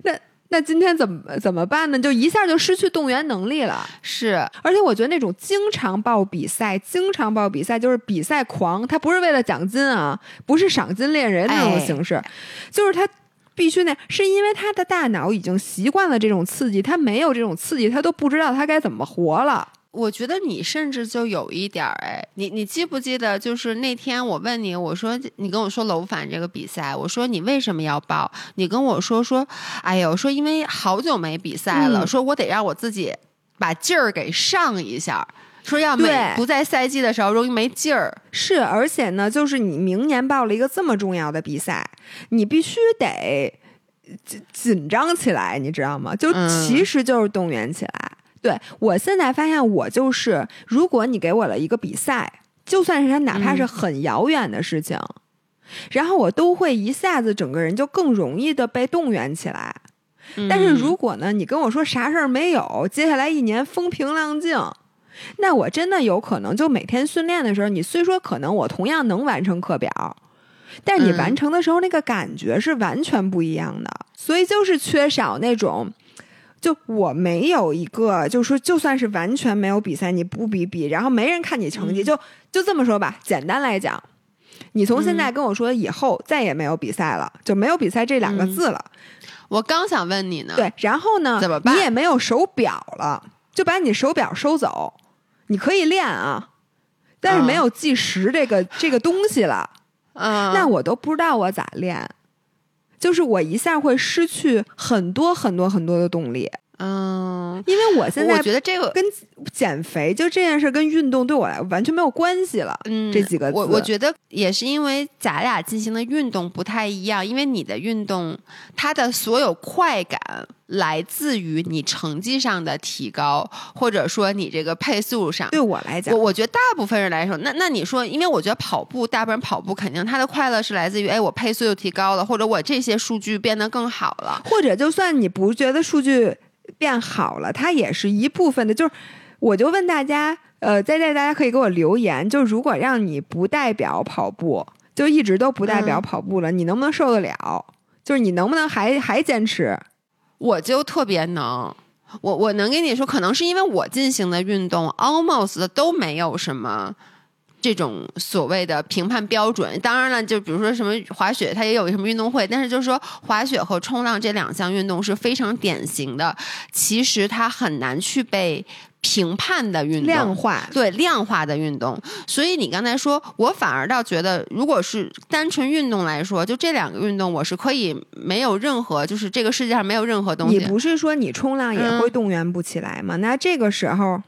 那那今天怎么怎么办呢？就一下就失去动员能力了。是，而且我觉得那种经常报比赛、经常报比赛，就是比赛狂，他不是为了奖金啊，不是赏金猎人那种形式，就是他必须那，是因为他的大脑已经习惯了这种刺激，他没有这种刺激，他都不知道他该怎么活了。我觉得你甚至就有一点儿哎，你你记不记得，就是那天我问你，我说你跟我说楼反这个比赛，我说你为什么要报？你跟我说说，哎呦，说因为好久没比赛了，说我得让我自己把劲儿给上一下，说要没不在赛季的时候容易没劲儿。是，而且呢，就是你明年报了一个这么重要的比赛，你必须得紧紧张起来，你知道吗？就其实就是动员起来。对我现在发现，我就是，如果你给我了一个比赛，就算是它哪怕是很遥远的事情，然后我都会一下子整个人就更容易的被动员起来。但是如果呢，你跟我说啥事儿没有，接下来一年风平浪静，那我真的有可能就每天训练的时候，你虽说可能我同样能完成课表，但你嗯完成的时候那个感觉是完全不一样的，所以就是缺少那种。就我没有一个，就是说，就算是完全没有比赛，你不比比，然后没人看你成绩，嗯就就这么说吧。简单来讲，你从现嗯在跟我说以后再也没有比赛了，就没有比赛这两个嗯字了。我刚想问你呢，对，然后呢，怎么办你也没有手表了，就把你手表收走。你可以练啊，但是没有计时这个、这个东西了，嗯，那我都不知道我咋练。就是我一下会失去很多很多很多的动力，嗯，因为我现在我觉得这个跟减肥就这件事跟运动对我来完全没有关系了。嗯，这几个字我我觉得也是因为咱俩进行的运动不太一样，因为你的运动它的所有快感来自于你成绩上的提高，或者说你这个配速上。对我来讲我，我觉得大部分人来说，那那你说，因为我觉得跑步，大部分人跑步肯定他的快乐是来自于，哎，我配速又提高了，或者我这些数据变得更好了。或者就算你不觉得数据变好了，它也是一部分的。就是，我就问大家，呃，在这大家可以给我留言，就如果让你不代表跑步，就一直都不代表嗯跑步了，你能不能受得了？就是你能不能还还坚持？我就特别能，我我能跟你说，可能是因为我进行的运动 almost 都没有什么。这种所谓的评判标准，当然了，就比如说什么滑雪，它也有什么运动会，但是就是说滑雪和冲浪这两项运动是非常典型的，其实它很难去被评判的运动，量化，对量化的运动，所以你刚才说，我反而倒觉得，如果是单纯运动来说，就这两个运动，我是可以没有任何，就是这个世界上没有任何东西。你不是说你冲浪也嗯会动员不起来吗？那这个时候。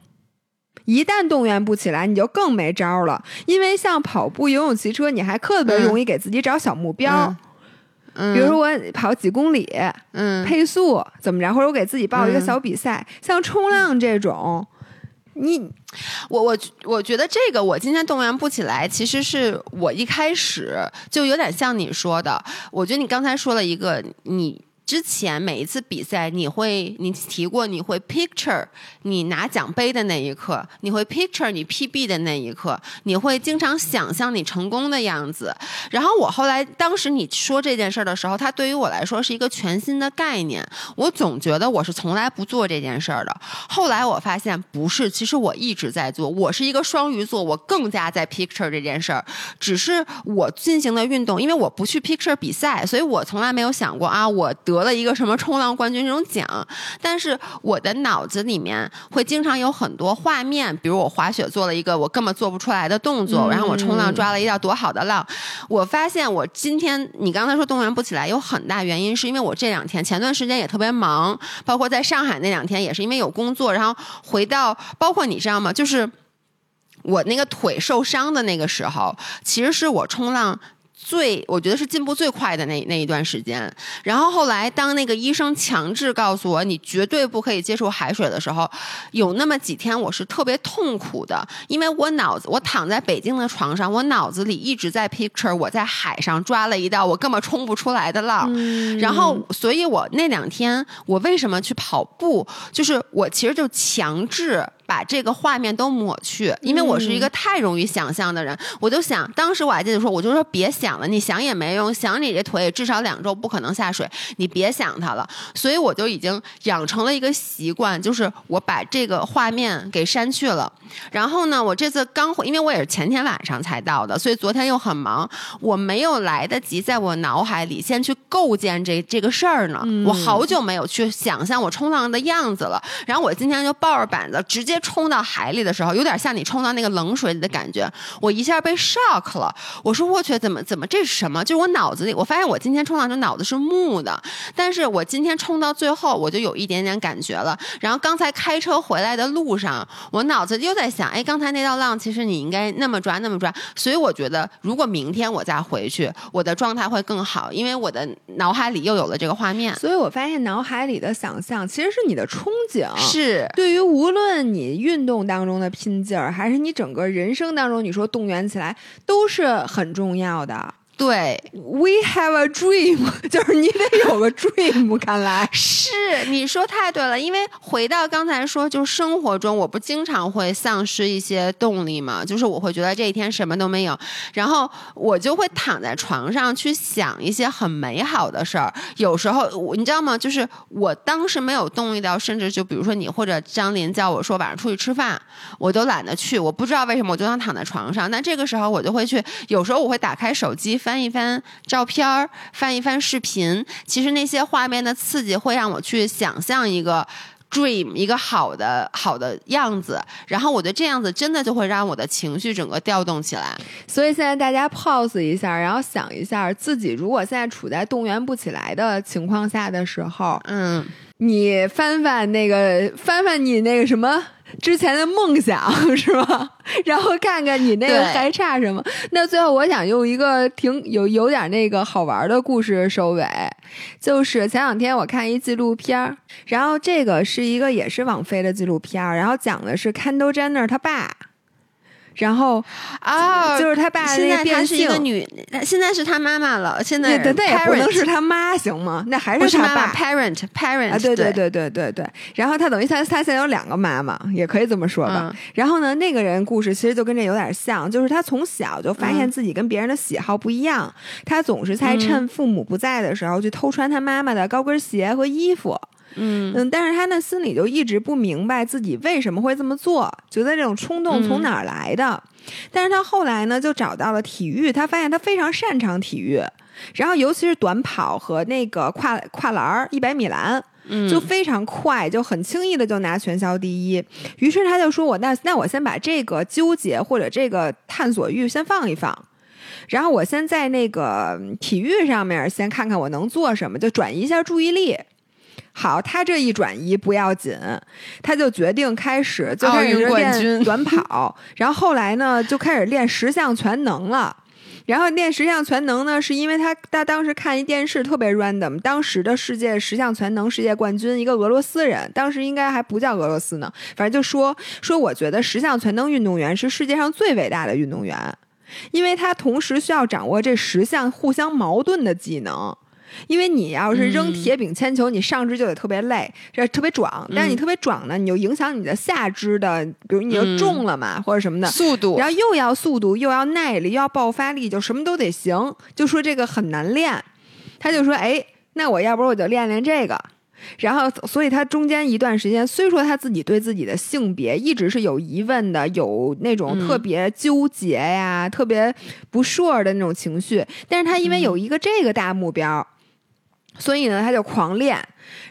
一旦动员不起来，你就更没招了。因为像跑步、游泳、骑车，你还特别嗯容易给自己找小目标。嗯，比如说我跑几公里，嗯，配速怎么着，或者我给自己报一个嗯小比赛，像冲浪这种，你我我我觉得这个我今天动员不起来，其实是我一开始就有点像你说的。我觉得你刚才说了一个你。之前每一次比赛，你会你提过你会 picture 你拿奖杯的那一刻，你会 picture 你 PB 的那一刻，你会经常想象你成功的样子。然后我后来当时你说这件事儿的时候，它对于我来说是一个全新的概念。我总觉得我是从来不做这件事儿的。后来我发现不是，其实我一直在做。我是一个双鱼座，我更加在 picture 这件事儿。只是我进行的运动，因为我不去 picture 比赛，所以我从来没有想过啊，我得了一个什么冲浪冠军这种奖。但是我的脑子里面会经常有很多画面，比如我滑雪做了一个我根本做不出来的动作，嗯然后我冲浪抓了一道多好的浪。我发现我今天你刚才说动员不起来，有很大原因是因为我这两天前段时间也特别忙，包括在上海那两天也是因为有工作，然后回到包括你知道吗？就是我那个腿受伤的那个时候，其实是我冲浪。最我觉得是进步最快的那那一段时间，然后后来当那个医生强制告诉我你绝对不可以接触海水的时候，有那么几天我是特别痛苦的，因为我脑子我躺在北京的床上，我脑子里一直在 picture 我在海上抓了一道我根本冲不出来的浪，嗯然后，所以我那两天我为什么去跑步，就是我其实就强制。把这个画面都抹去，因为我是一个太容易想象的人，我就想，当时我还记得说，我就说别想了，你想也没用，想你这腿至少两周不可能下水，你别想它了。所以我就已经养成了一个习惯，就是我把这个画面给删去了。然后呢，我这次刚回，因为我也是前天晚上才到的，所以昨天又很忙，我没有来得及在我脑海里先去构建这这个事儿呢。我好久没有去想象我冲浪的样子了。然后我今天就抱着板子直接冲到海里的时候，有点像你冲到那个冷水里的感觉，我一下被 shock 了。我说我去，怎么怎么这是什么？就是我脑子里，我发现我今天冲浪就脑子是木的，但是我今天冲到最后，我就有一点点感觉了。然后刚才开车回来的路上，我脑子又在想，哎，刚才那道浪其实你应该那么抓那么抓。所以我觉得，如果明天我再回去，我的状态会更好，因为我的脑海里又有了这个画面。所以我发现脑海里的想象其实是你的憧憬，是对于无论你运动当中的拼劲儿，还是你整个人生当中，你说动员起来都是很重要的。对，We have a dream，就是你得有个 dream。看来是你说太对了，因为回到刚才说，就是生活中我不经常会丧失一些动力嘛，就是我会觉得这一天什么都没有，然后我就会躺在床上去想一些很美好的事儿。有时候我你知道吗？就是我当时没有动力到，甚至就比如说你或者张林叫我说晚上出去吃饭，我都懒得去。我不知道为什么，我就想躺在床上。那这个时候我就会去，有时候我会打开手机。翻一翻照片儿，翻一翻视频，其实那些画面的刺激会让我去想象一个 dream，一个好的好的样子，然后我觉得这样子真的就会让我的情绪整个调动起来。所以现在大家 pause 一下，然后想一下自己如果现在处在动员不起来的情况下的时候，嗯，你翻翻那个，翻翻你那个什么。之前的梦想 是吧？然后看看你那个还差什么？那最后我想用一个挺有有点那个好玩的故事收尾，就是前两天我看一纪录片儿，然后这个是一个也是网飞的纪录片儿，然后讲的是 Kendall Jenner 他爸。然后啊，就是他爸现在他是一个女，现在是他妈妈了。现在那也不能是他妈行吗？那还是他爸？Parent parent 啊，对对对对对对。然后他等于他他现在有两个妈妈，也可以这么说吧。然后呢，那个人故事其实就跟这有点像，就是他从小就发现自己跟别人的喜好不一样，他总是在趁父母不在的时候去偷穿他妈妈的高跟鞋和衣服。嗯嗯，但是他那心里就一直不明白自己为什么会这么做，觉得这种冲动从哪儿来的。但是他后来呢，就找到了体育，他发现他非常擅长体育，然后尤其是短跑和那个跨跨栏一百米栏，就非常快，就很轻易的就拿全校第一。于是他就说：“我那那我先把这个纠结或者这个探索欲先放一放，然后我先在那个体育上面先看看我能做什么，就转移一下注意力。”好，他这一转移不要紧，他就决定开始就开始练短跑，然后后来呢就开始练十项全能了。然后练十项全能呢，是因为他他当时看一电视特别 random，当时的世界十项全能世界冠军一个俄罗斯人，当时应该还不叫俄罗斯呢，反正就说说我觉得十项全能运动员是世界上最伟大的运动员，因为他同时需要掌握这十项互相矛盾的技能。因为你要是扔铁饼铅球，你上肢就得特别累，这特别壮。但是你特别壮呢，你就影响你的下肢的，比如你就重了嘛，或者什么的速度。然后又要速度，又要耐力，又要爆发力，就什么都得行。就说这个很难练，他就说：“哎，那我要不我就练练这个。”然后，所以他中间一段时间，虽说他自己对自己的性别一直是有疑问的，有那种特别纠结呀、特别不 sure 的那种情绪，但是他因为有一个这个大目标。所以呢，他就狂练，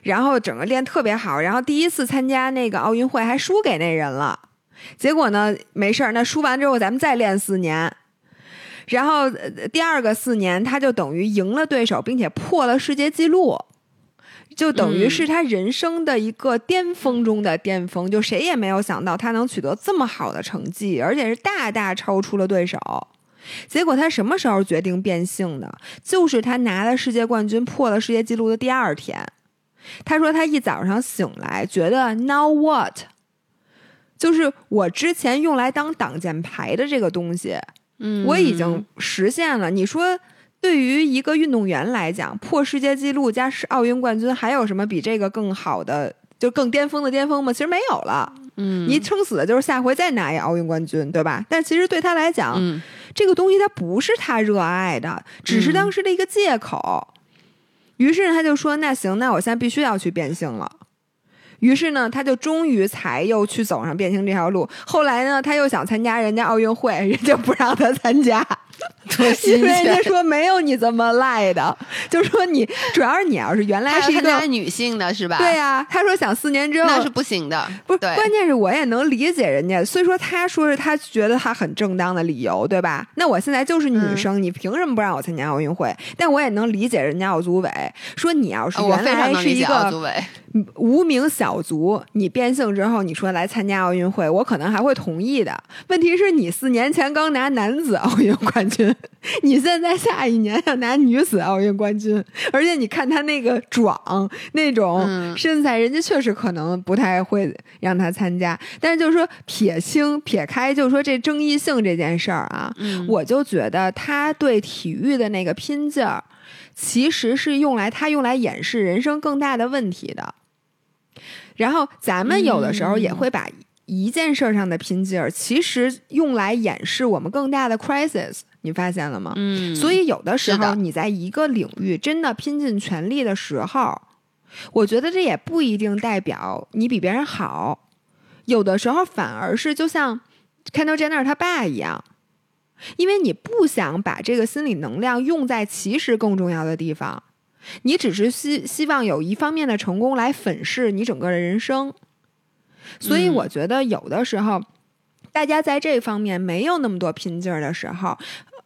然后整个练特别好。然后第一次参加那个奥运会还输给那人了，结果呢没事儿。那输完之后咱们再练四年，然后第二个四年他就等于赢了对手，并且破了世界纪录，就等于是他人生的一个巅峰中的巅峰。就谁也没有想到他能取得这么好的成绩，而且是大大超出了对手。结果他什么时候决定变性的？就是他拿了世界冠军、破了世界纪录的第二天。他说他一早上醒来，觉得 Now what？就是我之前用来当挡箭牌的这个东西，嗯，我已经实现了。你说，对于一个运动员来讲，破世界纪录加是奥运冠军，还有什么比这个更好的、就更巅峰的巅峰吗？其实没有了。嗯，你撑死的就是下回再拿一奥运冠军，对吧？但其实对他来讲，这个东西他不是他热爱的，只是当时的一个借口。于是他就说：“那行，那我现在必须要去变性了。”于是呢，他就终于才又去走上变性这条路。后来呢，他又想参加人家奥运会，人家不让他参加。因为人家。说没有你这么赖的，就说你主要是你要是原来是一个女性的是吧？对呀、他说想四年之后那是不行的。不是，关键是我也能理解人家。虽说他说是他觉得他很正当的理由，对吧？那我现在就是女生，你凭什么不让我参加奥运会？但我也能理解人家奥组委说，你要是呃我非常原来是一个委。无名小卒，你变性之后，你说来参加奥运会，我可能还会同意的。问题是你四年前刚拿男子奥运冠军，你现在下一年要拿女子奥运冠军，而且你看他那个壮那种嗯身材，人家确实可能不太会让他参加。但是就是说撇清撇开，就是说这争议性这件事儿啊，嗯我就觉得他对体育的那个拼劲儿，其实是用来他用来掩饰人生更大的问题的。然后咱们有的时候也会把一件事儿上的拼劲儿，其实用来掩饰我们更大的 crisis。你发现了吗？嗯，所以有的时候你在一个领域真的拼尽全力的时候，我觉得这也不一定代表你比别人好，有的时候反而是就像 Kendall Jenner 他爸一样，因为你不想把这个心理能量用在其实更重要的地方，你只是希希望有一方面的成功来粉饰你整个的人生，所以嗯我觉得有的时候。大家在这方面没有那么多拼劲儿的时候，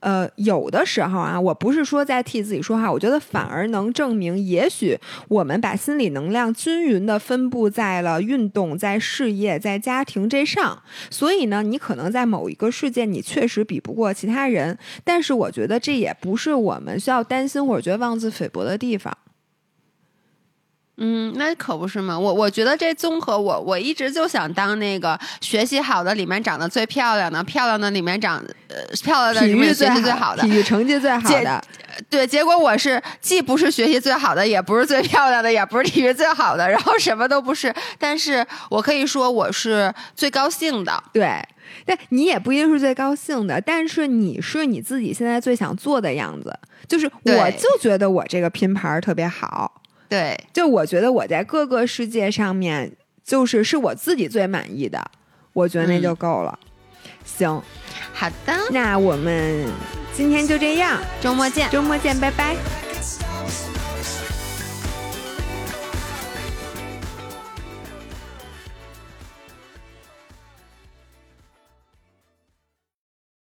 呃，有的时候啊，我不是说在替自己说话，我觉得反而能证明，也许我们把心理能量均匀的分布在了运动、在事业、在家庭这上。所以呢，你可能在某一个事件你确实比不过其他人，但是我觉得这也不是我们需要担心或者觉得妄自菲薄的地方。嗯，那可不是嘛！我我觉得这综合我我一直就想当那个学习好的里面长得最漂亮的，漂亮的里面长呃漂亮的体里面学习最好的体。育成绩最好的，对，结果我是既不是学习最好的，也不是最漂亮的，也不是体育最好的，然后什么都不是。但是我可以说我是最高兴的。对。但你也不一定是最高兴的，但是你是你自己现在最想做的样子。就是我就觉得我这个拼盘特别好，对，就我觉得我在各个世界上面，就是是我自己最满意的，我觉得那就够了。行，好的，那我们今天就这样，周末见。周末见，拜拜。